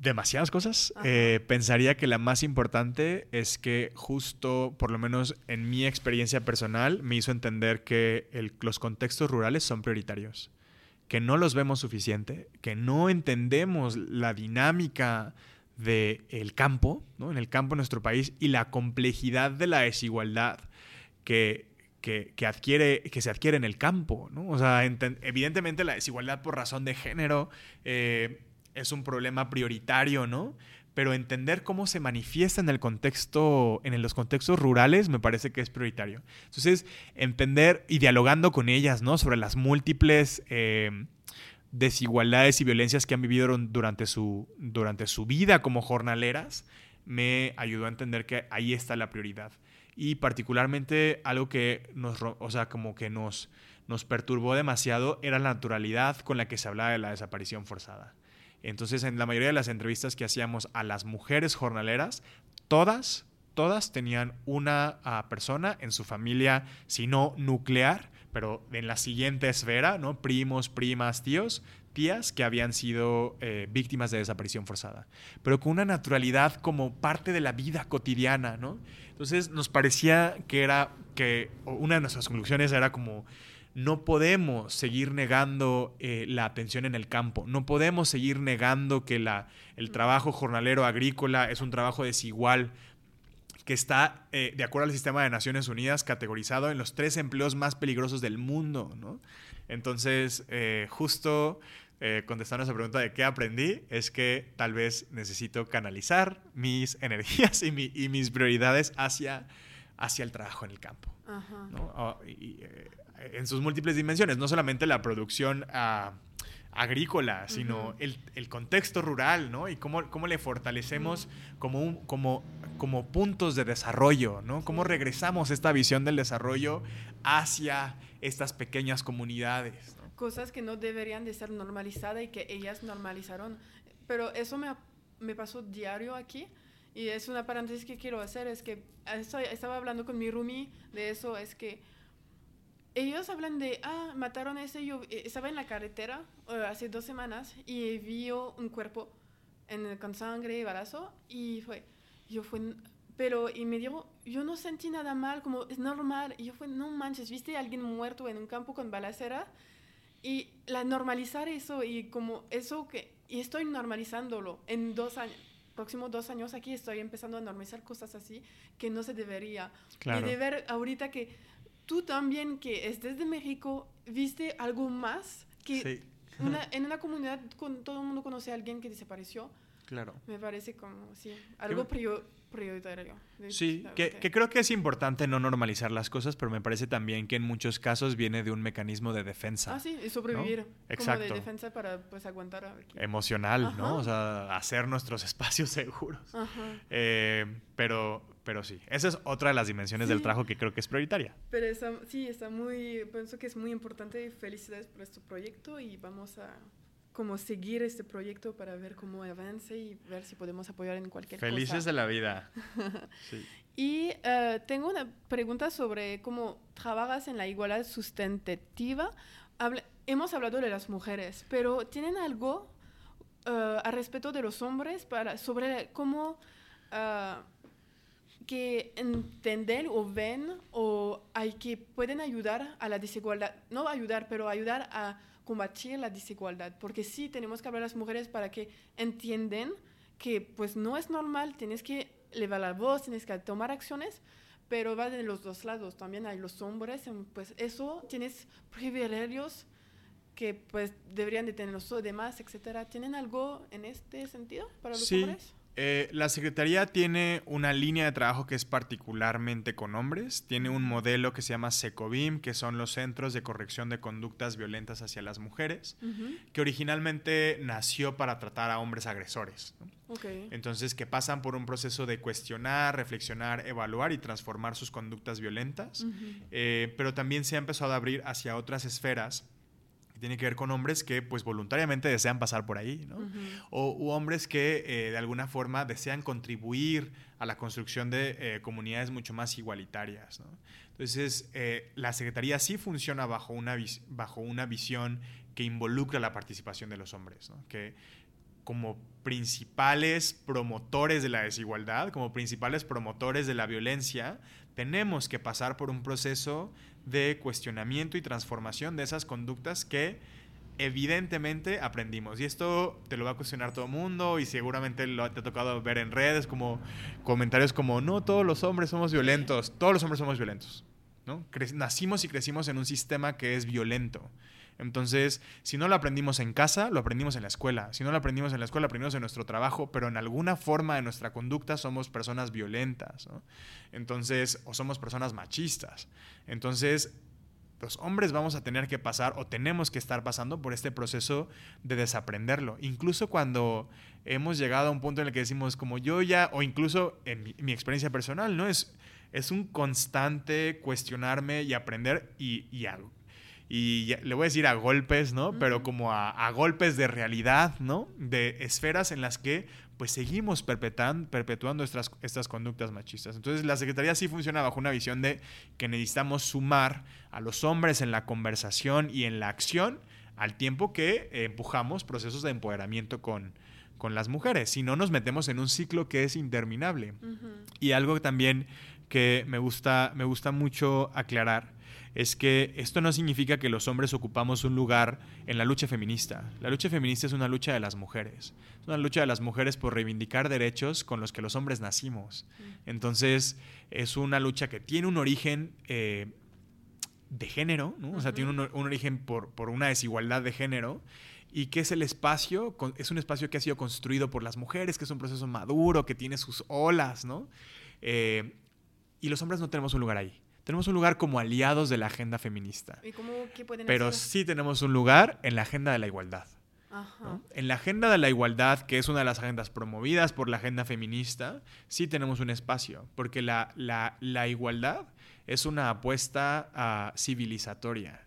Speaker 2: Demasiadas cosas. Eh, pensaría que la más importante es que justo, por lo menos en mi experiencia personal, me hizo entender que el- los contextos rurales son prioritarios. que no los vemos suficiente, que no entendemos la dinámica del campo, ¿no? en el campo de nuestro país, y la complejidad de la desigualdad que, que, adquiere, que se adquiere en el campo. ¿no? O sea, evidentemente la desigualdad por razón de género eh, es un problema prioritario, ¿no? Pero entender cómo se manifiesta en el contexto, en los contextos rurales, me parece que es prioritario. Entonces, entender y dialogando con ellas, ¿no? Sobre las múltiples eh, desigualdades y violencias que han vivido durante su, durante su vida como jornaleras, me ayudó a entender que ahí está la prioridad. Y particularmente algo que nos, o sea, como que nos, nos perturbó demasiado era la naturalidad con la que se hablaba de la desaparición forzada. Entonces, en la mayoría de las entrevistas que hacíamos a las mujeres jornaleras, todas, todas tenían una ah, persona en su familia, si no nuclear, pero en la siguiente esfera, ¿no? Primos, primas, tíos, tías que habían sido eh, víctimas de desaparición forzada, pero con una naturalidad como parte de la vida cotidiana, ¿no? Entonces nos parecía que era que una de nuestras conclusiones era como no podemos seguir negando eh, la atención en el campo, no podemos seguir negando que la, el trabajo jornalero agrícola es un trabajo desigual que está, eh, de acuerdo al sistema de Naciones Unidas, categorizado en los tres empleos más peligrosos del mundo, ¿no? Entonces, eh, justo contestando a esa pregunta de qué aprendí, es que tal vez necesito canalizar mis *laughs* energías y, mis prioridades hacia, hacia el trabajo en el campo. Ah, en sus múltiples dimensiones, no solamente la producción... Ah, agrícola, sino el, contexto rural, ¿no? Y cómo, cómo le fortalecemos como, un, como, como puntos de desarrollo, ¿no? Cómo regresamos esta visión del desarrollo hacia estas pequeñas comunidades.
Speaker 1: Cosas que no deberían de ser normalizadas y que ellas normalizaron. Pero eso me, me pasó diario aquí. Y es una paréntesis que quiero hacer, es que estaba hablando con mi Rumi de eso, es que ellos hablan de, ah, mataron a ese, yo eh, estaba en la carretera eh, hace dos semanas y vi un cuerpo en, con sangre y balazo y fue, yo fue, pero y me dijo, yo no sentí nada mal, como es normal, y yo fue, no manches, viste a alguien muerto en un campo con balacera y la normalizar eso y como eso que, y estoy normalizándolo en dos años próximos dos años aquí estoy empezando a normalizar cosas así que no se debería. Y de ver ahorita que tú también, que es desde México, viste algo más que *laughs* en una comunidad con todo el mundo conoce a alguien que desapareció.
Speaker 2: Claro.
Speaker 1: Me parece como, sí, algo prioritario.
Speaker 2: Sí, que, creo que es importante no normalizar las cosas, pero me parece también que en muchos casos viene de un mecanismo de defensa.
Speaker 1: Ah, sí, y sobrevivir. Exacto. Como de defensa para pues aguantar.
Speaker 2: Emocional, ¿no? O sea, hacer nuestros *laughs* espacios seguros. Ajá. Eh, pero, pero sí, esa es otra de las dimensiones del trabajo que creo que es prioritaria.
Speaker 1: Pero sí, está muy, pienso que es muy importante. Felicidades por este proyecto y vamos a como seguir este proyecto para ver cómo avance y ver si podemos apoyar en cualquier
Speaker 2: Felices cosa. Felices de la vida. *laughs*
Speaker 1: Y uh, tengo una pregunta sobre cómo trabajas en la igualdad sustentativa. hemos hablado de las mujeres, pero ¿tienen algo uh, a respecto de los hombres para, sobre cómo... Uh, que entender o ven o hay que pueden ayudar a la desigualdad, no ayudar, pero ayudar a combatir la desigualdad, porque sí tenemos que hablar a las mujeres para que entiendan que pues no es normal, tienes que elevar la voz, tienes que tomar acciones, pero va de los dos lados, también hay los hombres, pues eso tienes privilegios que pues deberían de tener los demás, etcétera. ¿Tienen algo en este sentido para los hombres?
Speaker 2: Eh, la Secretaría tiene una línea de trabajo que es particularmente con hombres. Tiene un modelo que se llama SECOBIM, que son los Centros de Corrección de Conductas Violentas hacia las Mujeres, que originalmente nació para tratar a hombres agresores. Entonces, que pasan por un proceso de cuestionar, reflexionar, evaluar y transformar sus conductas violentas, eh, pero también se ha empezado a abrir hacia otras esferas tiene que ver con hombres que pues voluntariamente desean pasar por ahí, ¿no? o hombres que eh, de alguna forma desean contribuir a la construcción de eh, comunidades mucho más igualitarias, ¿no? Entonces, eh, la Secretaría sí funciona bajo una, bajo una visión que involucra la participación de los hombres, ¿no? que como principales promotores de la desigualdad, como principales promotores de la violencia, tenemos que pasar por un proceso de cuestionamiento y transformación de esas conductas que evidentemente aprendimos. Y esto te lo va a cuestionar todo el mundo y seguramente lo, te ha tocado ver en redes como comentarios como, no, todos los hombres somos violentos, todos los hombres somos violentos. ¿no? nacimos y crecimos en un sistema que es violento. Entonces, si no lo aprendimos en casa, lo aprendimos en la escuela. Si no lo aprendimos en la escuela, lo aprendimos en nuestro trabajo, pero en alguna forma de nuestra conducta somos personas violentas. Entonces, o somos personas machistas. Entonces, los hombres vamos a tener que pasar o tenemos que estar pasando por este proceso de desaprenderlo. Incluso cuando hemos llegado a un punto en el que decimos como yo ya, o incluso en mi, experiencia personal, ¿no? Es, es un constante cuestionarme y aprender y, y, y le voy a decir a golpes, ¿no? Pero como a, a, golpes de realidad, ¿no? De esferas en las que pues seguimos perpetuando estas, estas conductas machistas. Entonces la Secretaría sí funciona bajo una visión de que necesitamos sumar a los hombres en la conversación y en la acción al tiempo que empujamos procesos de empoderamiento con, con las mujeres. Si no, nos metemos en un ciclo que es interminable. Y algo también que me gusta, me gusta mucho aclarar es que esto no significa que los hombres ocupamos un lugar en la lucha feminista. La lucha feminista es una lucha de las mujeres. Es una lucha de las mujeres por reivindicar derechos con los que los hombres nacimos. Entonces, es una lucha que tiene un origen eh, de género, ¿no? O sea, tiene un, origen por, por, una desigualdad de género y que es el espacio, es un espacio que ha sido construido por las mujeres, que es un proceso maduro, que tiene sus olas, ¿no? Eh, y los hombres no tenemos un lugar ahí tenemos un lugar como aliados de la agenda feminista.
Speaker 1: ¿Y cómo, qué pueden
Speaker 2: Pero sí tenemos un lugar en la agenda de la igualdad. En la agenda de la igualdad, que es una de las agendas promovidas por la agenda feminista, sí tenemos un espacio, porque la, la, igualdad es una apuesta uh, civilizatoria.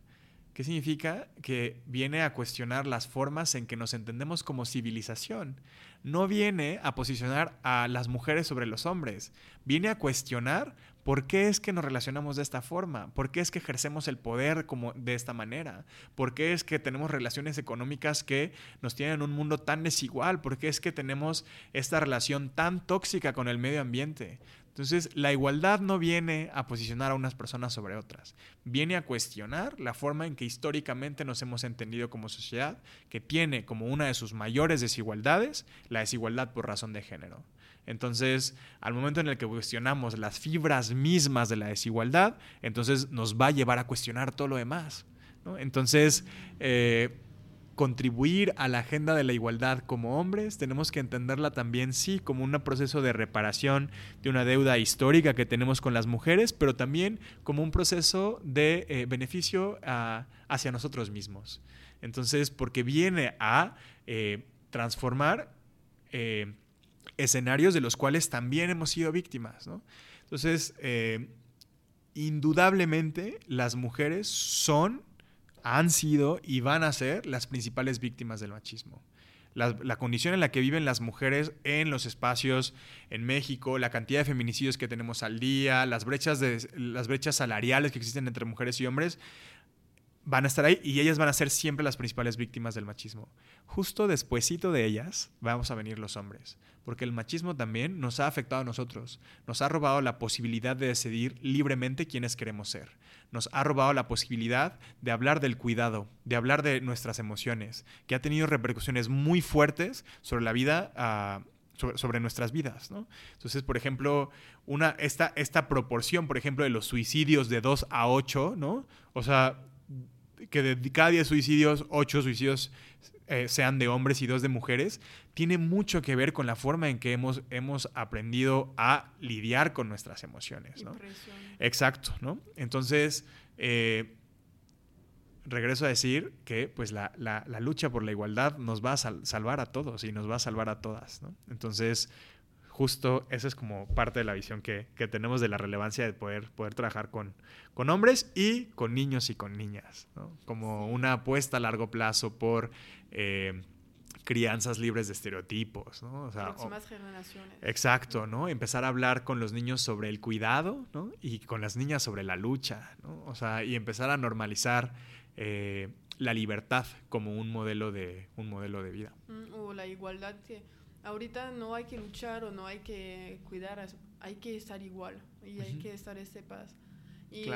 Speaker 2: ¿Qué significa? Que viene a cuestionar las formas en que nos entendemos como civilización. No viene a posicionar a las mujeres sobre los hombres, viene a cuestionar ¿Por qué es que nos relacionamos de esta forma? ¿Por qué es que ejercemos el poder como de esta manera? ¿Por qué es que tenemos relaciones económicas que nos tienen en un mundo tan desigual? ¿Por qué es que tenemos esta relación tan tóxica con el medio ambiente? Entonces, la igualdad no viene a posicionar a unas personas sobre otras, viene a cuestionar la forma en que históricamente nos hemos entendido como sociedad, que tiene como una de sus mayores desigualdades la desigualdad por razón de género. Entonces, al momento en el que cuestionamos las fibras mismas de la desigualdad, entonces nos va a llevar a cuestionar todo lo demás. Entonces, eh, contribuir a la agenda de la igualdad como hombres, tenemos que entenderla también, sí, como un proceso de reparación de una deuda histórica que tenemos con las mujeres, pero también como un proceso de eh, beneficio hacia nosotros mismos. Entonces, porque viene a eh, transformar escenarios de los cuales también hemos sido víctimas. Entonces, eh, indudablemente las mujeres son, han sido y van a ser las principales víctimas del machismo. La, condición en la que viven las mujeres en los espacios en México, la cantidad de feminicidios que tenemos al día, las brechas, de, las brechas salariales que existen entre mujeres y hombres, van a estar ahí y ellas van a ser siempre las principales víctimas del machismo. Justo despuesito de ellas vamos a venir los hombres, porque el machismo también nos ha afectado a nosotros, nos ha robado la posibilidad de decidir libremente quiénes queremos ser, nos ha robado la posibilidad de hablar del cuidado, de hablar de nuestras emociones, que ha tenido repercusiones muy fuertes sobre la vida. Ah, sobre, nuestras vidas, Entonces, por ejemplo, una, esta, esta proporción, por ejemplo, de los suicidios de 2 a 8, ¿no? O sea, que de cada 10 suicidios, 8 suicidios eh, sean de hombres y 2 de mujeres, tiene mucho que ver con la forma en que hemos, hemos aprendido a lidiar con nuestras emociones. ¿no? Exacto, ¿no? Entonces, eh, regreso a decir que pues la, la, lucha por la igualdad nos va a salvar a todos y nos va a salvar a todas. ¿no? Entonces, justo esa es como parte de la visión que, tenemos de la relevancia de poder, poder trabajar con, con hombres y con niños y con niñas, como una apuesta a largo plazo por eh, crianzas libres de estereotipos. ¿no?
Speaker 1: generaciones.
Speaker 2: Exacto, ¿no? Empezar a hablar con los niños sobre el cuidado ¿no? y con las niñas sobre la lucha, ¿no? o sea, y empezar a normalizar eh, la libertad como un modelo de, un modelo de vida.
Speaker 1: Mm, o la igualdad que ahorita no hay que luchar o no hay que cuidar, hay que estar igual y hay que estar este paz. Y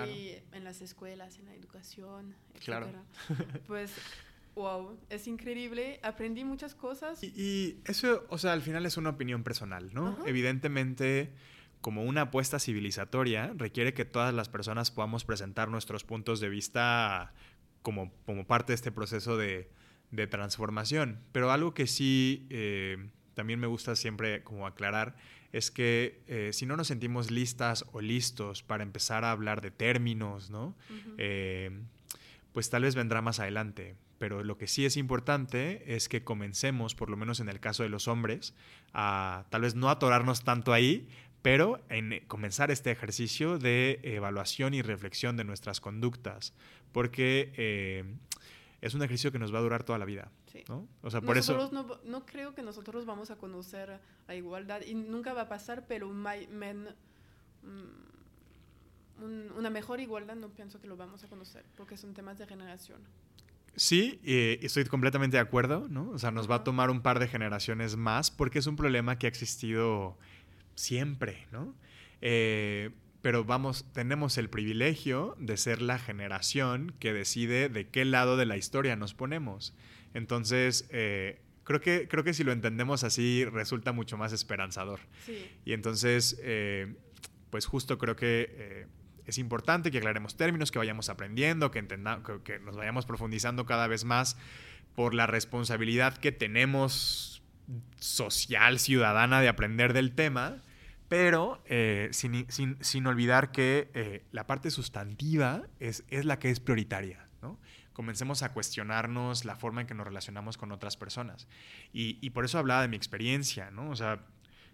Speaker 1: en las escuelas, en la educación, etc. Claro. *laughs* pues wow, es increíble, aprendí muchas cosas.
Speaker 2: Y, eso, o sea, al final es una opinión personal, ¿no? Evidentemente, como una apuesta civilizatoria, requiere que todas las personas podamos presentar nuestros puntos de vista como, como parte de este proceso de, de transformación. Pero algo que sí eh, también me gusta siempre como aclarar es que eh, si no nos sentimos listas o listos para empezar a hablar de términos, ¿no? Eh, pues tal vez vendrá más adelante. Pero lo que sí es importante es que comencemos, por lo menos en el caso de los hombres, a tal vez no atorarnos tanto ahí, pero en comenzar este ejercicio de evaluación y reflexión de nuestras conductas. Porque es un ejercicio que nos va a durar toda la vida. ¿no?
Speaker 1: O sea, por eso... No, no, creo que nosotros vamos a conocer la igualdad y nunca va a pasar, pero mm, una mejor igualdad no pienso que lo vamos a conocer, porque son temas de generación.
Speaker 2: Sí, estoy completamente de acuerdo, ¿no? O sea, nos va a tomar un par de generaciones más porque es un problema que ha existido siempre, ¿no? Eh, pero vamos, tenemos el privilegio de ser la generación que decide de qué lado de la historia nos ponemos. Entonces, eh, creo, que, creo que si lo entendemos así resulta mucho más esperanzador. Y entonces, eh, pues justo creo que eh, es importante que aclaremos términos, que vayamos aprendiendo, que, que, que nos vayamos profundizando cada vez más por la responsabilidad que tenemos social, ciudadana, de aprender del tema pero eh, sin, olvidar que eh, la parte sustantiva es, es, la que es prioritaria. ¿no? Comencemos a cuestionarnos la forma en que nos relacionamos con otras personas. Y, por eso hablaba de mi experiencia, ¿no? O sea,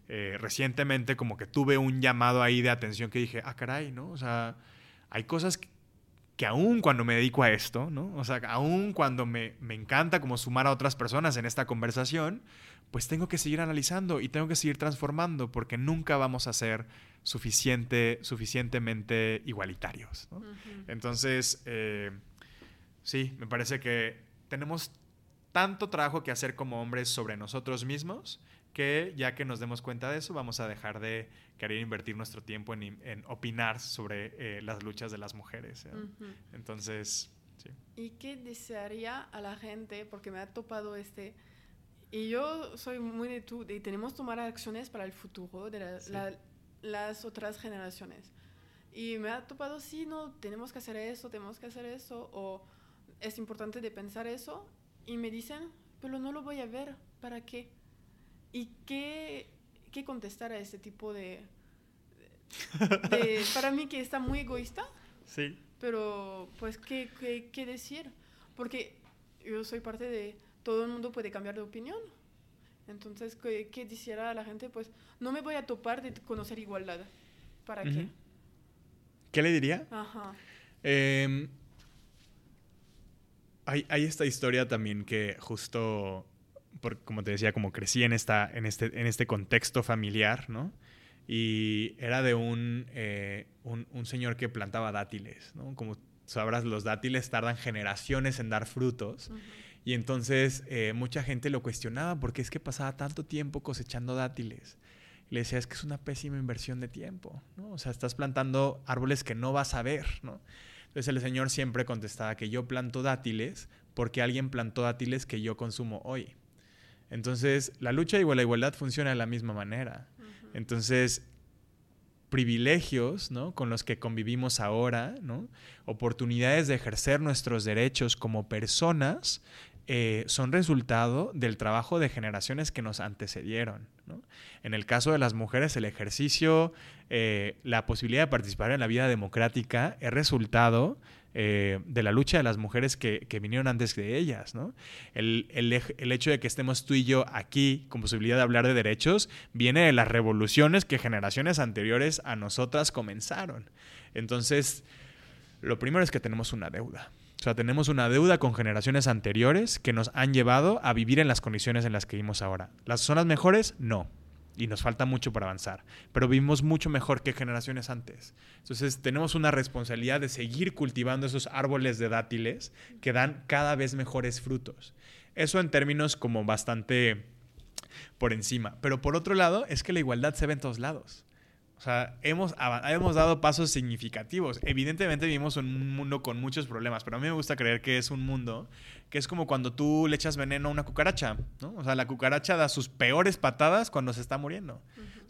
Speaker 2: eh, recientemente como que tuve un llamado ahí de atención que dije, ah, caray, ¿no? O sea, hay cosas que, que aún cuando me dedico a esto, ¿no? O sea, aún cuando me, me encanta como sumar a otras personas en esta conversación, pues tengo que seguir analizando y tengo que seguir transformando porque nunca vamos a ser suficiente, suficientemente igualitarios. Entonces, eh, sí, me parece que tenemos tanto trabajo que hacer como hombres sobre nosotros mismos que ya que nos demos cuenta de eso, vamos a dejar de querer invertir nuestro tiempo en, opinar sobre eh, las luchas de las mujeres. Entonces, sí.
Speaker 1: ¿Y qué desearía a la gente? Porque me ha topado este y yo soy muy de tú, y tenemos que tomar acciones para el futuro de las otras generaciones. Y me ha topado, sí, no, tenemos que hacer eso, tenemos que hacer eso, o es importante de pensar eso, y me dicen, pero no lo voy a ver, ¿para qué? ¿Y qué, qué contestar a ese tipo de, de, *laughs* Para mí que está muy egoísta.
Speaker 2: Sí.
Speaker 1: Pero, pues, ¿qué, qué, qué decir? Porque yo soy parte de todo el mundo puede cambiar de opinión. Entonces, ¿qué, qué a la gente? Pues no me voy a topar de conocer igualdad. ¿Para qué?
Speaker 2: ¿Qué le diría? Ajá. Em, hay, hay, esta historia también que justo, por, como te decía, como crecí en, esta, en, este, en este contexto familiar, ¿no? Y era de un, eh, un, un, señor que plantaba dátiles, ¿no? Como sabrás, los dátiles tardan generaciones en dar frutos. Y entonces eh, mucha gente lo cuestionaba porque es que pasaba tanto tiempo cosechando dátiles. le decía, es que es una pésima inversión de tiempo, ¿no? O sea, estás plantando árboles que no vas a ver, ¿no? Entonces el señor siempre contestaba que yo planto dátiles porque alguien plantó dátiles que yo consumo hoy. Entonces, la lucha y la igualdad funciona de la misma manera. Entonces, privilegios ¿no? con los que convivimos ahora, ¿no? oportunidades de ejercer nuestros derechos como personas, eh, son resultado del trabajo de generaciones que nos antecedieron. En el caso de las mujeres, el ejercicio, eh, la posibilidad de participar en la vida democrática es resultado eh, de la lucha de las mujeres que, vinieron antes de ellas. El, el, hecho de que estemos tú y yo aquí con posibilidad de hablar de derechos viene de las revoluciones que generaciones anteriores a nosotras comenzaron. Entonces, lo primero es que tenemos una deuda. O sea, tenemos una deuda con generaciones anteriores que nos han llevado a vivir en las condiciones en las que vivimos ahora. ¿Las zonas mejores? No. Y nos falta mucho para avanzar. Pero vivimos mucho mejor que generaciones antes. Entonces tenemos una responsabilidad de seguir cultivando esos árboles de dátiles que dan cada vez mejores frutos. Eso en términos como bastante por encima. Pero por otro lado, es que la igualdad se ve en todos lados. O sea, hemos, hemos dado pasos significativos. Evidentemente vivimos en un mundo con muchos problemas, pero a mí me gusta creer que es un mundo que es como cuando tú le echas veneno a una cucaracha, ¿no? O sea, la cucaracha da sus peores patadas cuando se está muriendo.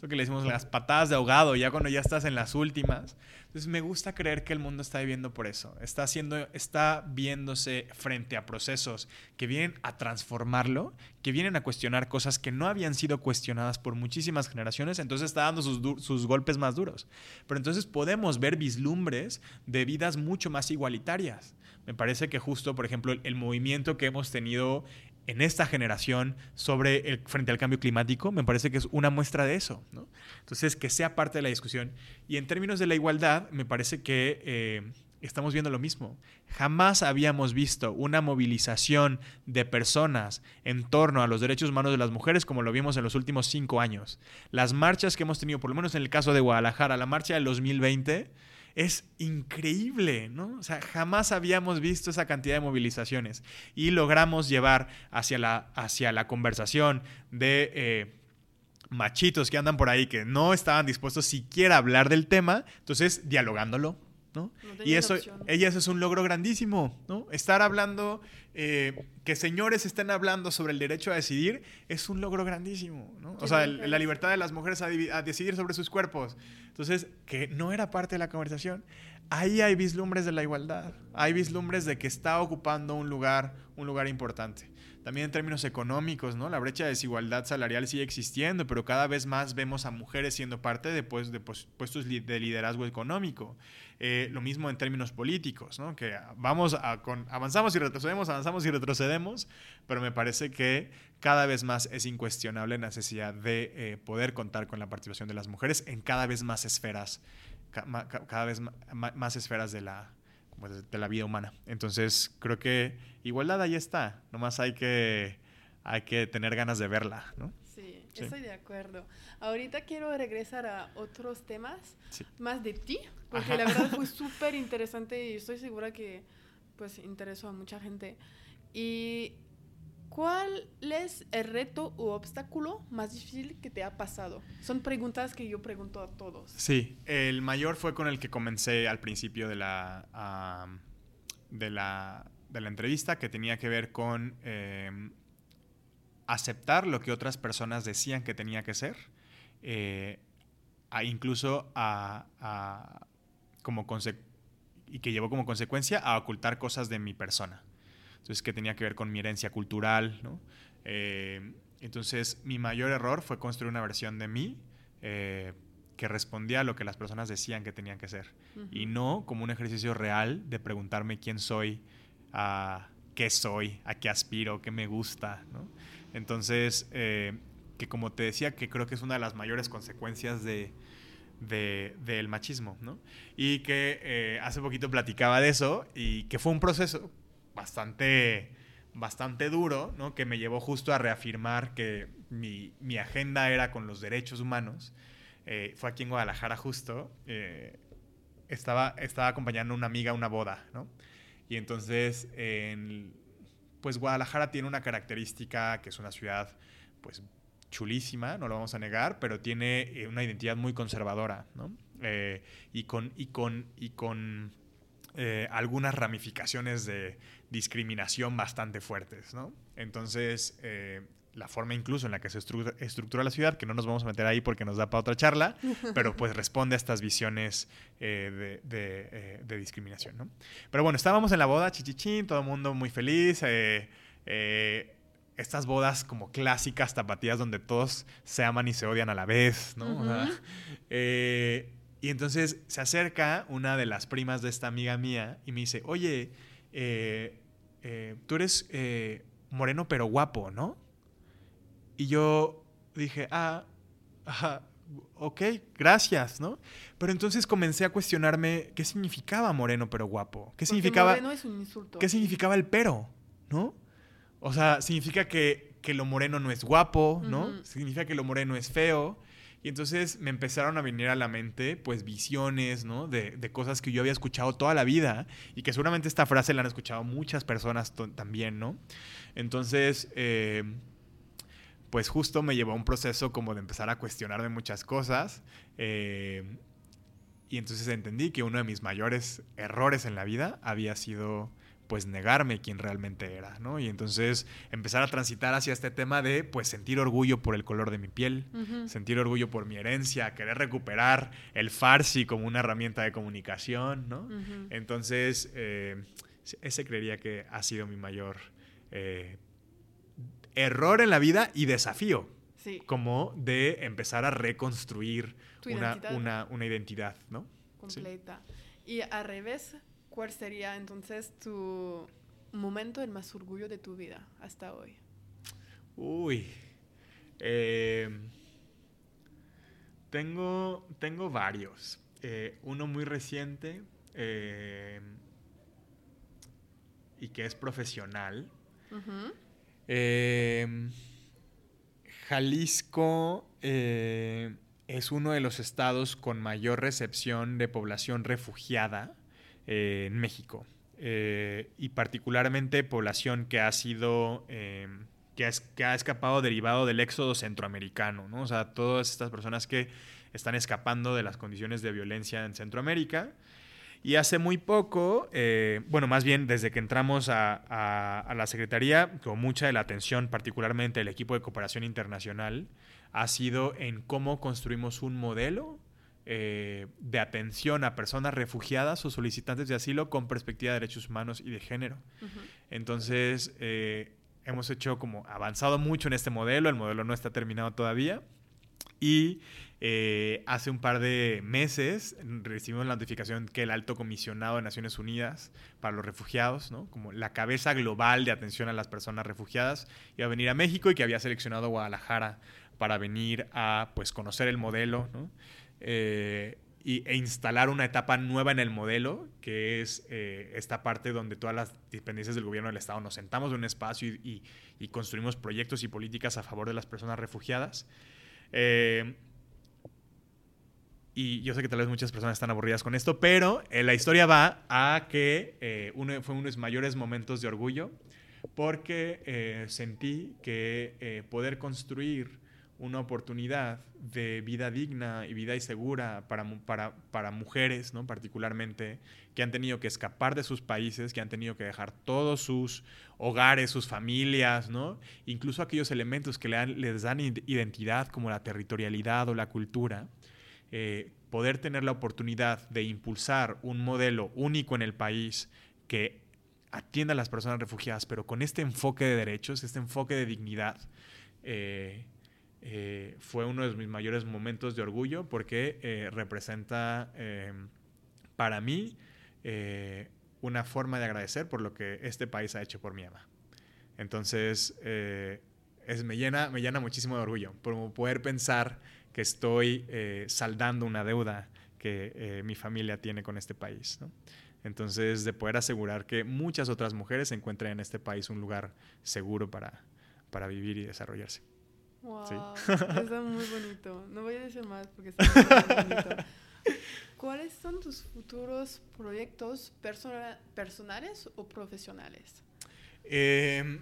Speaker 2: Que le decimos las patadas de ahogado, ya cuando ya estás en las últimas. Entonces me gusta creer que el mundo está viviendo por eso. Está, haciendo, está viéndose frente a procesos que vienen a transformarlo, que vienen a cuestionar cosas que no habían sido cuestionadas por muchísimas generaciones, entonces está dando sus, sus golpes más duros. Pero entonces podemos ver vislumbres de vidas mucho más igualitarias me parece que justo, por ejemplo, el, movimiento que hemos tenido en esta generación sobre el, frente al cambio climático, me parece que es una muestra de eso. Entonces, que sea parte de la discusión. Y en términos de la igualdad, me parece que eh, estamos viendo lo mismo. Jamás habíamos visto una movilización de personas en torno a los derechos humanos de las mujeres como lo vimos en los últimos cinco años. Las marchas que hemos tenido, por lo menos en el caso de Guadalajara, la marcha del 2020, es increíble, ¿no? O sea, jamás habíamos visto esa cantidad de movilizaciones y logramos llevar hacia la, hacia la conversación de eh, machitos que andan por ahí que no estaban dispuestos siquiera a hablar del tema, entonces dialogándolo, ¿no? y eso, ellas es un logro grandísimo, ¿no? Estar hablando, eh, que señores estén hablando sobre el derecho a decidir es un logro grandísimo, ¿no? O sea, la libertad de las mujeres a, decidir sobre sus cuerpos. Entonces, que no era parte de la conversación. Ahí hay vislumbres de la igualdad, hay vislumbres de que está ocupando un lugar, un lugar importante. También en términos económicos, ¿no? La brecha de desigualdad salarial sigue existiendo, pero cada vez más vemos a mujeres siendo parte de, pues, de puestos de liderazgo económico. Eh, lo mismo en términos políticos, ¿no? Que vamos a, con, avanzamos y retrocedemos, avanzamos y retrocedemos, pero me parece que cada vez más es incuestionable la necesidad de eh, poder contar con la participación de las mujeres en cada vez más esferas, cada vez más esferas de la, de la vida humana. Entonces, creo que igualdad ahí está, nomás hay que, hay que tener ganas de verla, ¿no?
Speaker 1: Sí, estoy de acuerdo. Ahorita quiero regresar a otros temas, más de ti, porque la verdad fue *laughs* súper interesante y estoy segura que pues interesó a mucha gente. Y ¿Cuál es el reto u obstáculo más difícil que te ha pasado? Son preguntas que yo pregunto a todos.
Speaker 2: Sí, el mayor fue con el que comencé al principio de la, de la, de la entrevista, que tenía que ver con em, aceptar lo que otras personas decían que tenía que ser, eh, incluso a, como y que llevó como consecuencia a ocultar cosas de mi persona entonces que tenía que ver con mi herencia cultural, ¿no? Eh, entonces mi mayor error fue construir una versión de mí eh, que respondía a lo que las personas decían que tenían que ser y no como un ejercicio real de preguntarme quién soy, a qué soy, a qué aspiro, qué me gusta, ¿no? Entonces, eh, que como te decía, que creo que es una de las mayores consecuencias de, del machismo, ¿no? Y que hace poquito platicaba de eso y que fue un proceso bastante, bastante duro, ¿no? que me llevó justo a reafirmar que mi, mi agenda era con los derechos humanos. Eh, fue aquí en Guadalajara justo. Eh, estaba, estaba acompañando a una amiga a una boda, ¿no? Y entonces, pues Guadalajara tiene una característica que es una ciudad, pues chulísima, no lo vamos a negar, pero tiene eh, una identidad muy conservadora, ¿no? y con, y con, y con algunas ramificaciones de, discriminación bastante fuertes, ¿no? Entonces, eh, la forma incluso en la que se estructura, la ciudad, que no nos vamos a meter ahí porque nos da para otra charla, *laughs* pero pues responde a estas visiones eh, eh, de, discriminación, ¿no? Pero bueno, estábamos en la boda, chichichín, todo el mundo muy feliz, estas bodas como clásicas, tapatías, donde todos se aman y se odian a la vez, ¿no? y entonces se acerca una de las primas de esta amiga mía y me dice, oye, eh, eh, tú eres eh, moreno pero guapo, ¿no? Y yo dije, ah, ok, gracias, ¿no? Pero entonces comencé a cuestionarme qué significaba moreno pero guapo. ¿Qué significaba?
Speaker 1: Moreno es un insulto.
Speaker 2: ¿Qué significaba el pero? ¿No? O sea, significa que, que lo moreno no es guapo, ¿no? Significa que lo moreno es feo. Y entonces me empezaron a venir a la mente, pues, visiones, ¿no? De, de, cosas que yo había escuchado toda la vida y que seguramente esta frase la han escuchado muchas personas también, ¿no? Entonces, eh, pues justo me llevó a un proceso como de empezar a cuestionarme muchas cosas. Eh, y entonces entendí que uno de mis mayores errores en la vida había sido pues negarme quién realmente era, ¿no? Y entonces empezar a transitar hacia este tema de pues sentir orgullo por el color de mi piel, sentir orgullo por mi herencia, querer recuperar el farsi como una herramienta de comunicación, ¿no? Entonces, eh, ese creería que ha sido mi mayor eh, error en la vida y desafío. Como de empezar a reconstruir una identidad. Una, identidad, ¿no?
Speaker 1: Completa. Y al revés, ¿cuál sería entonces tu momento de más orgullo de tu vida hasta hoy?
Speaker 2: Uy. Eh, tengo, tengo varios. Eh, uno muy reciente eh, y que es profesional. Jalisco es uno de los estados con mayor recepción de población refugiada eh, en México. Eh, y particularmente población que ha sido, eh, que, ha, escapado derivado del éxodo centroamericano, ¿no? O sea, todas estas personas que están escapando de las condiciones de violencia en Centroamérica. Y hace muy poco, bueno, más bien desde que entramos a, a, la Secretaría, con mucha de la atención, particularmente el equipo de cooperación internacional, ha sido en cómo construimos un modelo eh, de atención a personas refugiadas o solicitantes de asilo con perspectiva de derechos humanos y de género. Entonces, eh, hemos hecho como avanzado mucho en este modelo, el modelo no está terminado todavía. Y eh, hace un par de meses recibimos la notificación que el alto comisionado de Naciones Unidas para los refugiados, ¿no? como la cabeza global de atención a las personas refugiadas, iba a venir a México y que había seleccionado Guadalajara para venir a pues, conocer el modelo eh, e instalar una etapa nueva en el modelo, que es eh, esta parte donde todas las dependencias del gobierno del Estado nos sentamos en un espacio y, construimos proyectos y políticas a favor de las personas refugiadas. Eh, y yo sé que tal vez muchas personas están aburridas con esto, pero la historia va a que uno, fue uno de mis mayores momentos de orgullo porque sentí que poder construir una oportunidad de vida digna y vida y segura para, para, para, mujeres, ¿no? particularmente, que han tenido que escapar de sus países, que han tenido que dejar todos sus hogares, sus familias, ¿no? incluso aquellos elementos que les dan identidad como la territorialidad o la cultura. Eh, poder tener la oportunidad de impulsar un modelo único en el país que atienda a las personas refugiadas, pero con este enfoque de derechos, este enfoque de dignidad, eh, eh, fue uno de mis mayores momentos de orgullo porque eh, representa em, para mí eh, una forma de agradecer por lo que este país ha hecho por mi ama. Entonces, es, me, llena, me llena muchísimo de orgullo por poder pensar que estoy saldando una deuda que mi familia tiene con este país. Entonces, de poder asegurar que muchas otras mujeres encuentren en este país un lugar seguro para, para vivir y desarrollarse.
Speaker 1: Wow, *laughs* está muy bonito. No voy a decir más porque está muy bonito. *laughs* ¿Cuáles son tus futuros proyectos personales o profesionales?
Speaker 2: Em,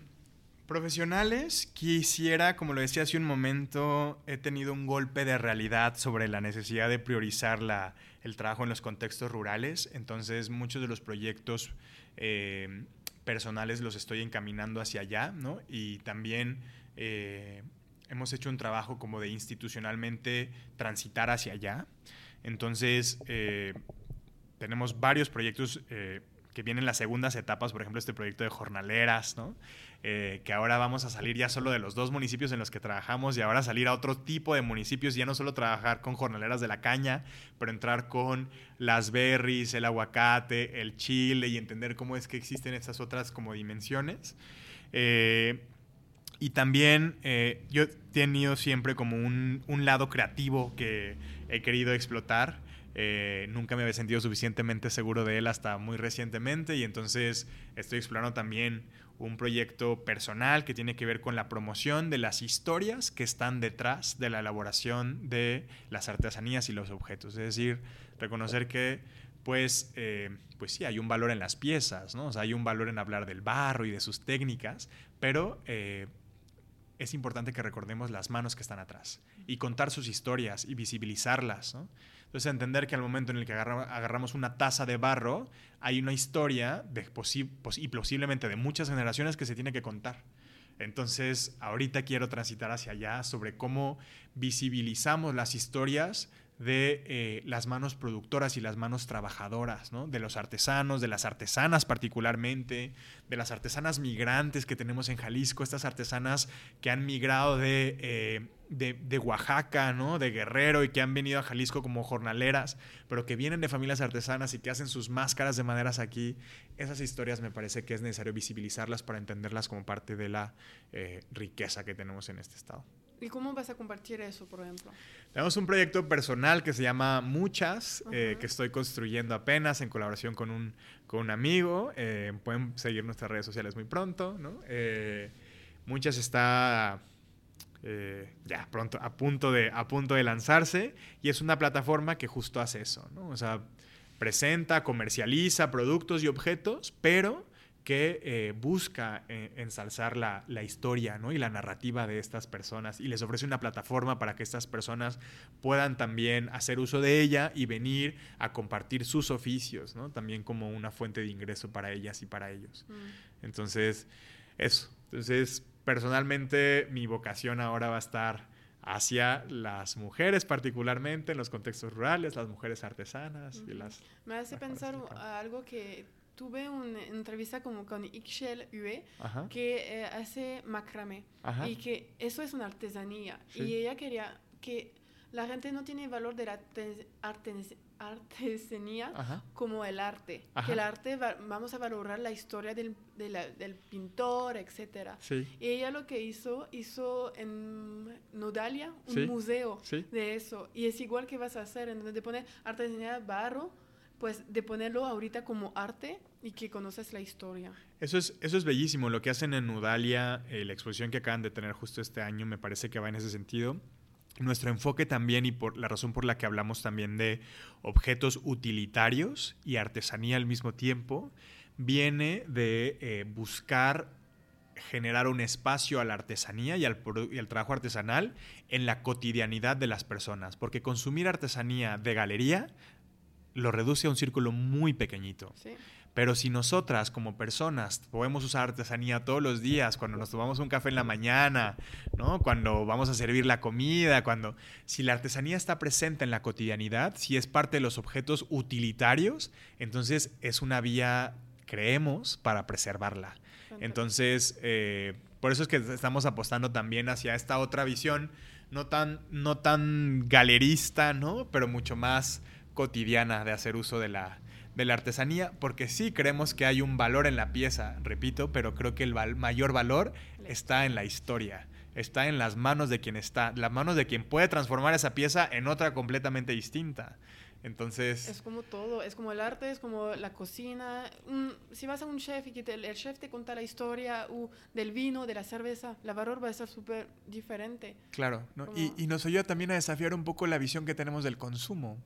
Speaker 2: profesionales, quisiera, como lo decía hace un momento, he tenido un golpe de realidad sobre la necesidad de priorizar la, el trabajo en los contextos rurales. Entonces, muchos de los proyectos em, personales los estoy encaminando hacia allá, ¿no? Y también eh, hemos hecho un trabajo como de institucionalmente transitar hacia allá. Entonces, eh, tenemos varios proyectos eh, que vienen las segundas etapas, por ejemplo, este proyecto de jornaleras, ¿no? Eh, que ahora vamos a salir ya solo de los dos municipios en los que trabajamos y ahora salir a otro tipo de municipios, ya no solo trabajar con jornaleras de la caña, pero entrar con las berries, el aguacate, el chile y entender cómo es que existen estas otras como dimensiones. Y también eh, yo he tenido siempre como un, lado creativo que he querido explotar. Eh, nunca me había sentido suficientemente seguro de él hasta muy recientemente y entonces estoy explorando también un proyecto personal que tiene que ver con la promoción de las historias que están detrás de la elaboración de las artesanías y los objetos. Es decir, reconocer que pues, eh, pues sí, hay un valor en las piezas, ¿no? hay un valor en hablar del barro y de sus técnicas, pero es importante que recordemos las manos que están atrás y contar sus historias y visibilizarlas. Entonces, entender que al momento en el que agarramos una taza de barro, hay una historia de y posiblemente de muchas generaciones que se tiene que contar. Entonces, ahorita quiero transitar hacia allá sobre cómo visibilizamos las historias de eh, las manos productoras y las manos trabajadoras, ¿no? de los artesanos, de las artesanas particularmente, de las artesanas migrantes que tenemos en Jalisco, estas artesanas que han migrado de, eh, de, de, Oaxaca, ¿no? de Guerrero y que han venido a Jalisco como jornaleras, pero que vienen de familias artesanas y que hacen sus máscaras de maderas aquí. Esas historias me parece que es necesario visibilizarlas para entenderlas como parte de la eh, riqueza que tenemos en este estado.
Speaker 1: ¿Y cómo vas a compartir eso, por ejemplo?
Speaker 2: Tenemos un proyecto personal que se llama Muchas, eh, que estoy construyendo apenas en colaboración con un, con un amigo. Eh, pueden seguir nuestras redes sociales muy pronto, ¿no? Eh, Muchas está ya pronto, a punto, de, a punto de lanzarse y es una plataforma que justo hace eso, ¿no? O sea, presenta, comercializa productos y objetos, pero que eh, busca eh, ensalzar la, historia y la narrativa de estas personas y les ofrece una plataforma para que estas personas puedan también hacer uso de ella y venir a compartir sus oficios, ¿no? también como una fuente de ingreso para ellas y para ellos. Mm. Entonces, eso. Entonces, personalmente mi vocación ahora va a estar hacia las mujeres particularmente en los contextos rurales, las mujeres artesanas y las...
Speaker 1: Me hace pensar algo que tuve una entrevista como con Ixchel Hue, que eh, hace macramé y que eso es una artesanía. Y ella quería que la gente no tiene valor de la artesanía como el arte. Que el arte vamos a valorar la historia del, del pintor, etc. Y ella lo que hizo, hizo en Nodalia un museo de eso. Y es igual que vas a hacer, en donde pone artesanía barro pues de ponerlo ahorita como arte y que conoces la historia.
Speaker 2: Eso es, eso es bellísimo. Lo que hacen en Nudalia, eh, la exposición que acaban de tener justo este año, me parece que va en ese sentido. Nuestro enfoque también y por la razón por la que hablamos también de objetos utilitarios y artesanía al mismo tiempo, viene de eh, buscar generar un espacio a la artesanía y al, y al, trabajo artesanal en la cotidianidad de las personas, porque consumir artesanía de galería lo reduce a un círculo muy pequeñito. Pero si nosotras como personas podemos usar artesanía todos los días, cuando nos tomamos un café en la mañana, ¿no? cuando vamos a servir la comida, cuando si la artesanía está presente en la cotidianidad, si es parte de los objetos utilitarios, entonces es una vía, creemos, para preservarla. Entonces, eh, por eso es que estamos apostando también hacia esta otra visión, no tan, no tan galerista, ¿no? pero mucho más cotidiana de hacer uso de la, de la artesanía, porque sí creemos que hay un valor en la pieza, repito, pero creo que el mayor valor está en la historia, está en las manos de quien está, las manos de quien puede transformar esa pieza en otra completamente distinta. Entonces...
Speaker 1: Es como todo, es como el arte, es como la cocina. si vas a un chef y que el chef te cuenta la historia del vino, de la cerveza, la valor va a ser súper diferente.
Speaker 2: Claro, y, y, nos ayuda también a desafiar un poco la visión que tenemos del consumo,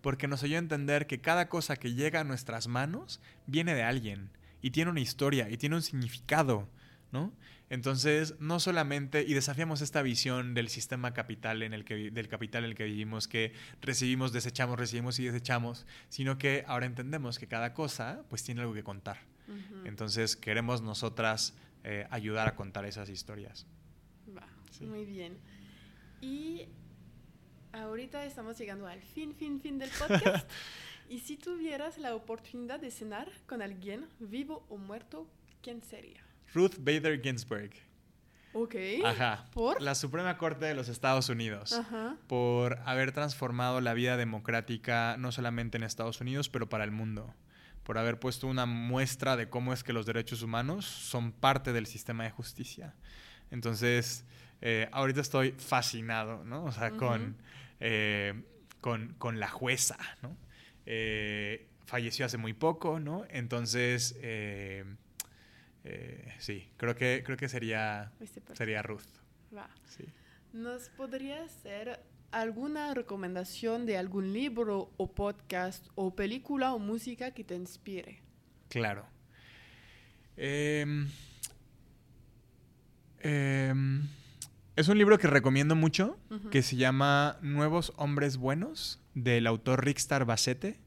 Speaker 2: porque nos ayuda a entender que cada cosa que llega a nuestras manos viene de alguien y tiene una historia y tiene un significado, ¿no? Entonces, no solamente, y desafiamos esta visión del sistema capital en el que, del capital en el que vivimos, que recibimos, desechamos, recibimos y desechamos, sino que ahora entendemos que cada cosa pues tiene algo que contar. Entonces, queremos nosotras eh, ayudar a contar esas historias.
Speaker 1: Va, muy bien. Y ahorita estamos llegando al fin, fin, fin del podcast. *laughs* y si tuvieras la oportunidad de cenar con alguien, vivo o muerto, ¿quién sería?
Speaker 2: Ruth Bader Ginsburg.
Speaker 1: Ok.
Speaker 2: Ajá. ¿Por? La Suprema Corte de los Estados Unidos. Ajá. Por haber transformado la vida democrática no solamente en Estados Unidos, pero para el mundo. Por haber puesto una muestra de cómo es que los derechos humanos son parte del sistema de justicia. Entonces, eh, ahorita estoy fascinado, ¿no? O sea, con, eh, con, con, la jueza, ¿no? Eh, falleció hace muy poco, ¿no? Entonces eh, sí, creo que, creo que sería, sería Ruth.
Speaker 1: Va. ¿Nos podría hacer alguna recomendación de algún libro o podcast o película o música que te inspire?
Speaker 2: Claro. Em, em, Es un libro que recomiendo mucho, que se llama Nuevos Hombres Buenos, del autor Rickstar Basete,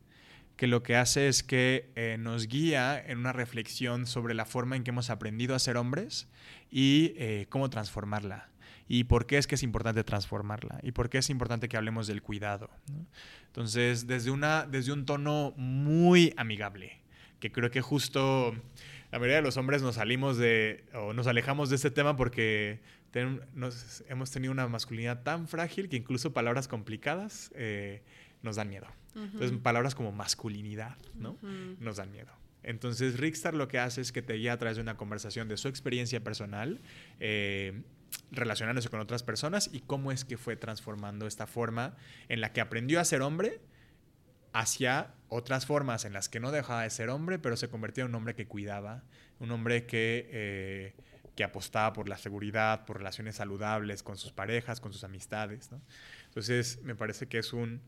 Speaker 2: que lo que hace es que eh, nos guía en una reflexión sobre la forma en que hemos aprendido a ser hombres y eh, cómo transformarla. Y por qué es que es importante transformarla. Y por qué es importante que hablemos del cuidado. Entonces, desde, una, desde un tono muy amigable, que creo que justo la mayoría de los hombres nos salimos de, o nos alejamos de este tema porque hemos tenido una masculinidad tan frágil que incluso palabras complicadas eh, nos dan miedo. Entonces, palabras como masculinidad, ¿no? Nos dan miedo. Entonces, Rickstar lo que hace es que te guía a través de una conversación de su experiencia personal, eh, relacionándose con otras personas y cómo es que fue transformando esta forma en la que aprendió a ser hombre hacia otras formas en las que no dejaba de ser hombre, pero se convertía en un hombre que cuidaba, un hombre que eh, que apostaba por la seguridad, por relaciones saludables con sus parejas, con sus amistades. Entonces, me parece que es un,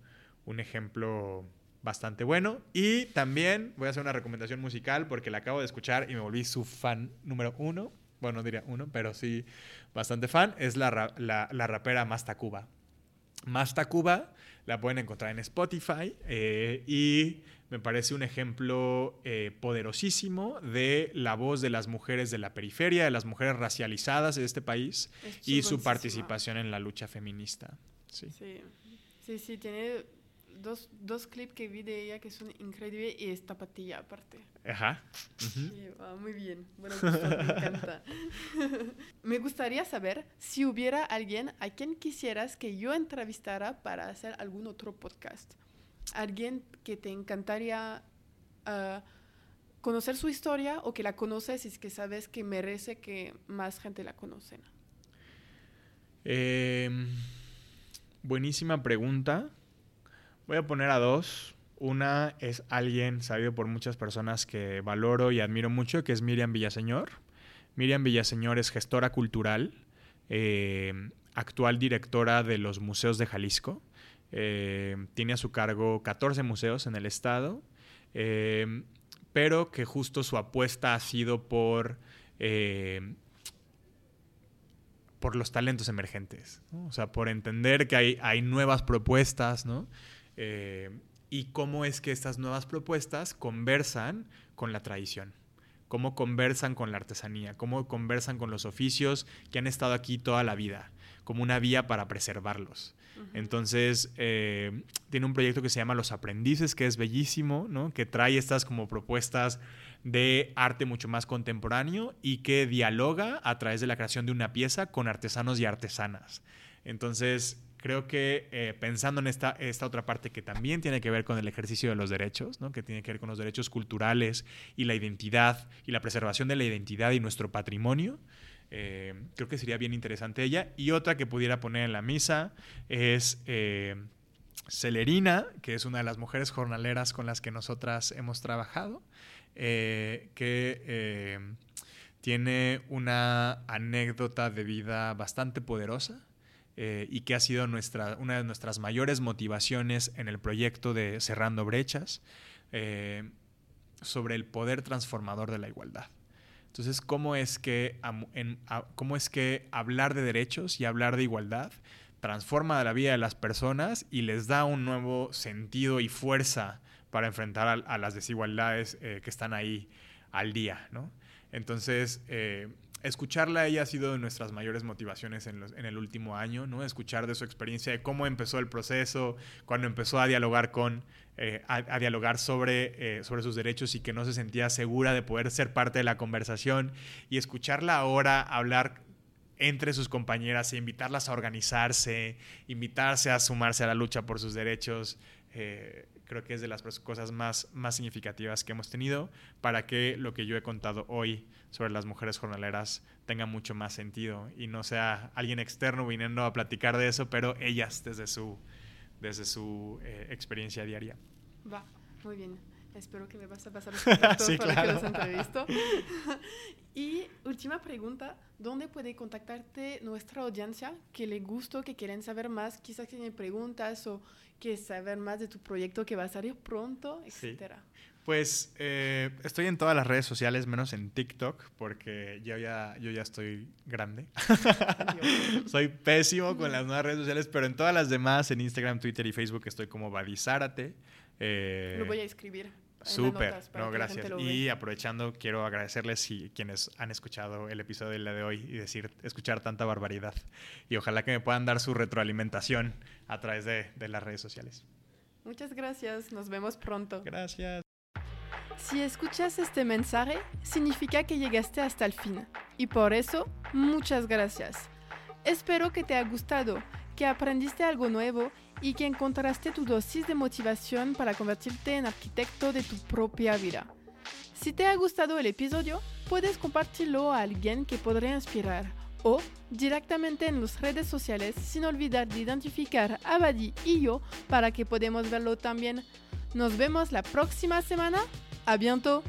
Speaker 2: ejemplo bastante bueno. Y también voy a hacer una recomendación musical porque la acabo de escuchar y me volví su fan número uno. Bueno, no diría uno, pero sí bastante fan. Es la, la, la rapera Masta Cuba. Masta Cuba la pueden encontrar en Spotify eh, y me parece un ejemplo eh, poderosísimo de la voz de las mujeres de la periferia, de las mujeres racializadas de este país y su participación en la lucha feminista.
Speaker 1: Sí, sí, sí, tiene dos, dos clips que vi de ella que son increíbles y esta patilla aparte.
Speaker 2: Ajá.
Speaker 1: muy bien. Bueno, me encanta. *laughs* me gustaría saber si hubiera alguien a quien quisieras que yo entrevistara para hacer algún otro podcast alguien que te encantaría ah, conocer su historia o que la conoces y es que sabes que merece que más gente la conozca?
Speaker 2: Em, buenísima pregunta. Voy a poner a dos. Una es alguien sabido por muchas personas que valoro y admiro mucho, que es Miriam Villaseñor. Miriam Villaseñor es gestora cultural, em, actual directora de los museos de Jalisco. Eh, tiene a su cargo 14 museos en el estado, eh, pero que justo su apuesta ha sido por, eh, por los talentos emergentes, o sea, por entender que hay, hay nuevas propuestas, ¿no? Y cómo es que estas nuevas propuestas conversan con la tradición cómo conversan con la artesanía, cómo conversan con los oficios que han estado aquí toda la vida, como una vía para preservarlos. Entonces, eh, tiene un proyecto que se llama Los Aprendices, que es bellísimo, ¿no? que trae estas como propuestas de arte mucho más contemporáneo y que dialoga a través de la creación de una pieza con artesanos y artesanas. Entonces, creo que eh, pensando en esta, esta otra parte que también tiene que ver con el ejercicio de los derechos, ¿no? que tiene que ver con los derechos culturales y la identidad y la preservación de la identidad y nuestro patrimonio, eh, creo que sería bien interesante ella. Y otra que pudiera poner en la misa es eh, Celerina, que es una de las mujeres jornaleras con las que nosotras hemos trabajado, que tiene una anécdota de vida bastante poderosa. Y que ha sido nuestra, una de nuestras mayores motivaciones en el proyecto de Cerrando Brechas, sobre el poder transformador de la igualdad. Entonces, ¿cómo es que, cómo es que hablar de derechos y hablar de igualdad transforma la vida de las personas y les da un nuevo sentido y fuerza para enfrentar a, las desigualdades eh, que están ahí al día, ¿no? Entonces, eh, escucharla a ella ha sido de nuestras mayores motivaciones en, el último año, ¿no? Escuchar de su experiencia, de cómo empezó el proceso, cuando empezó a dialogar con eh, a, dialogar sobre, eh, sobre sus derechos y que no se sentía segura de poder ser parte de la conversación y escucharla ahora hablar entre sus compañeras e invitarlas a organizarse, invitarse a sumarse a la lucha por sus derechos, eh, creo que es de las cosas más, más significativas que hemos tenido para que lo que yo he contado hoy sobre las mujeres jornaleras tenga mucho más sentido y no sea alguien externo viniendo a platicar de eso, pero ellas desde su, desde su eh, experiencia diaria.
Speaker 1: Va, muy bien. Espero que me vas a pasar *laughs* los contactos
Speaker 2: Sí,
Speaker 1: para
Speaker 2: claro.
Speaker 1: que los entrevisto. *laughs* y última pregunta, ¿dónde puede contactarte nuestra audiencia que le gustó, que quieren saber más, quizás tienen preguntas o que saber más de tu proyecto que va a salir pronto,
Speaker 2: Sí. Pues eh, estoy en todas las redes sociales, menos en TikTok, porque yo ya, yo ya estoy grande. *laughs* Soy pésimo con las nuevas redes sociales, pero en todas las demás, en Instagram, Twitter y Facebook, estoy como Badizárate. Eh,
Speaker 1: Lo voy a escribir.
Speaker 2: Súper, no, gracias. Y aprovechando, quiero agradecerles si quienes han escuchado el episodio del día de hoy y decir, escuchar tanta barbaridad. Y ojalá que me puedan dar su retroalimentación a través de, de las redes sociales.
Speaker 1: Muchas gracias, nos vemos pronto.
Speaker 2: Gracias.
Speaker 1: Si escuchas este mensaje, significa que llegaste hasta el fin. Y por eso, muchas gracias. Espero que te haya gustado, que aprendiste algo nuevo y que encontraste tu dosis de motivación para convertirte en arquitecto de tu propia vida. Si te ha gustado el episodio, puedes compartirlo a alguien que podría inspirar o directamente en las redes sociales sin olvidar de identificar a Badi y yo para que podamos verlo también. Nos vemos la próxima semana. A bientôt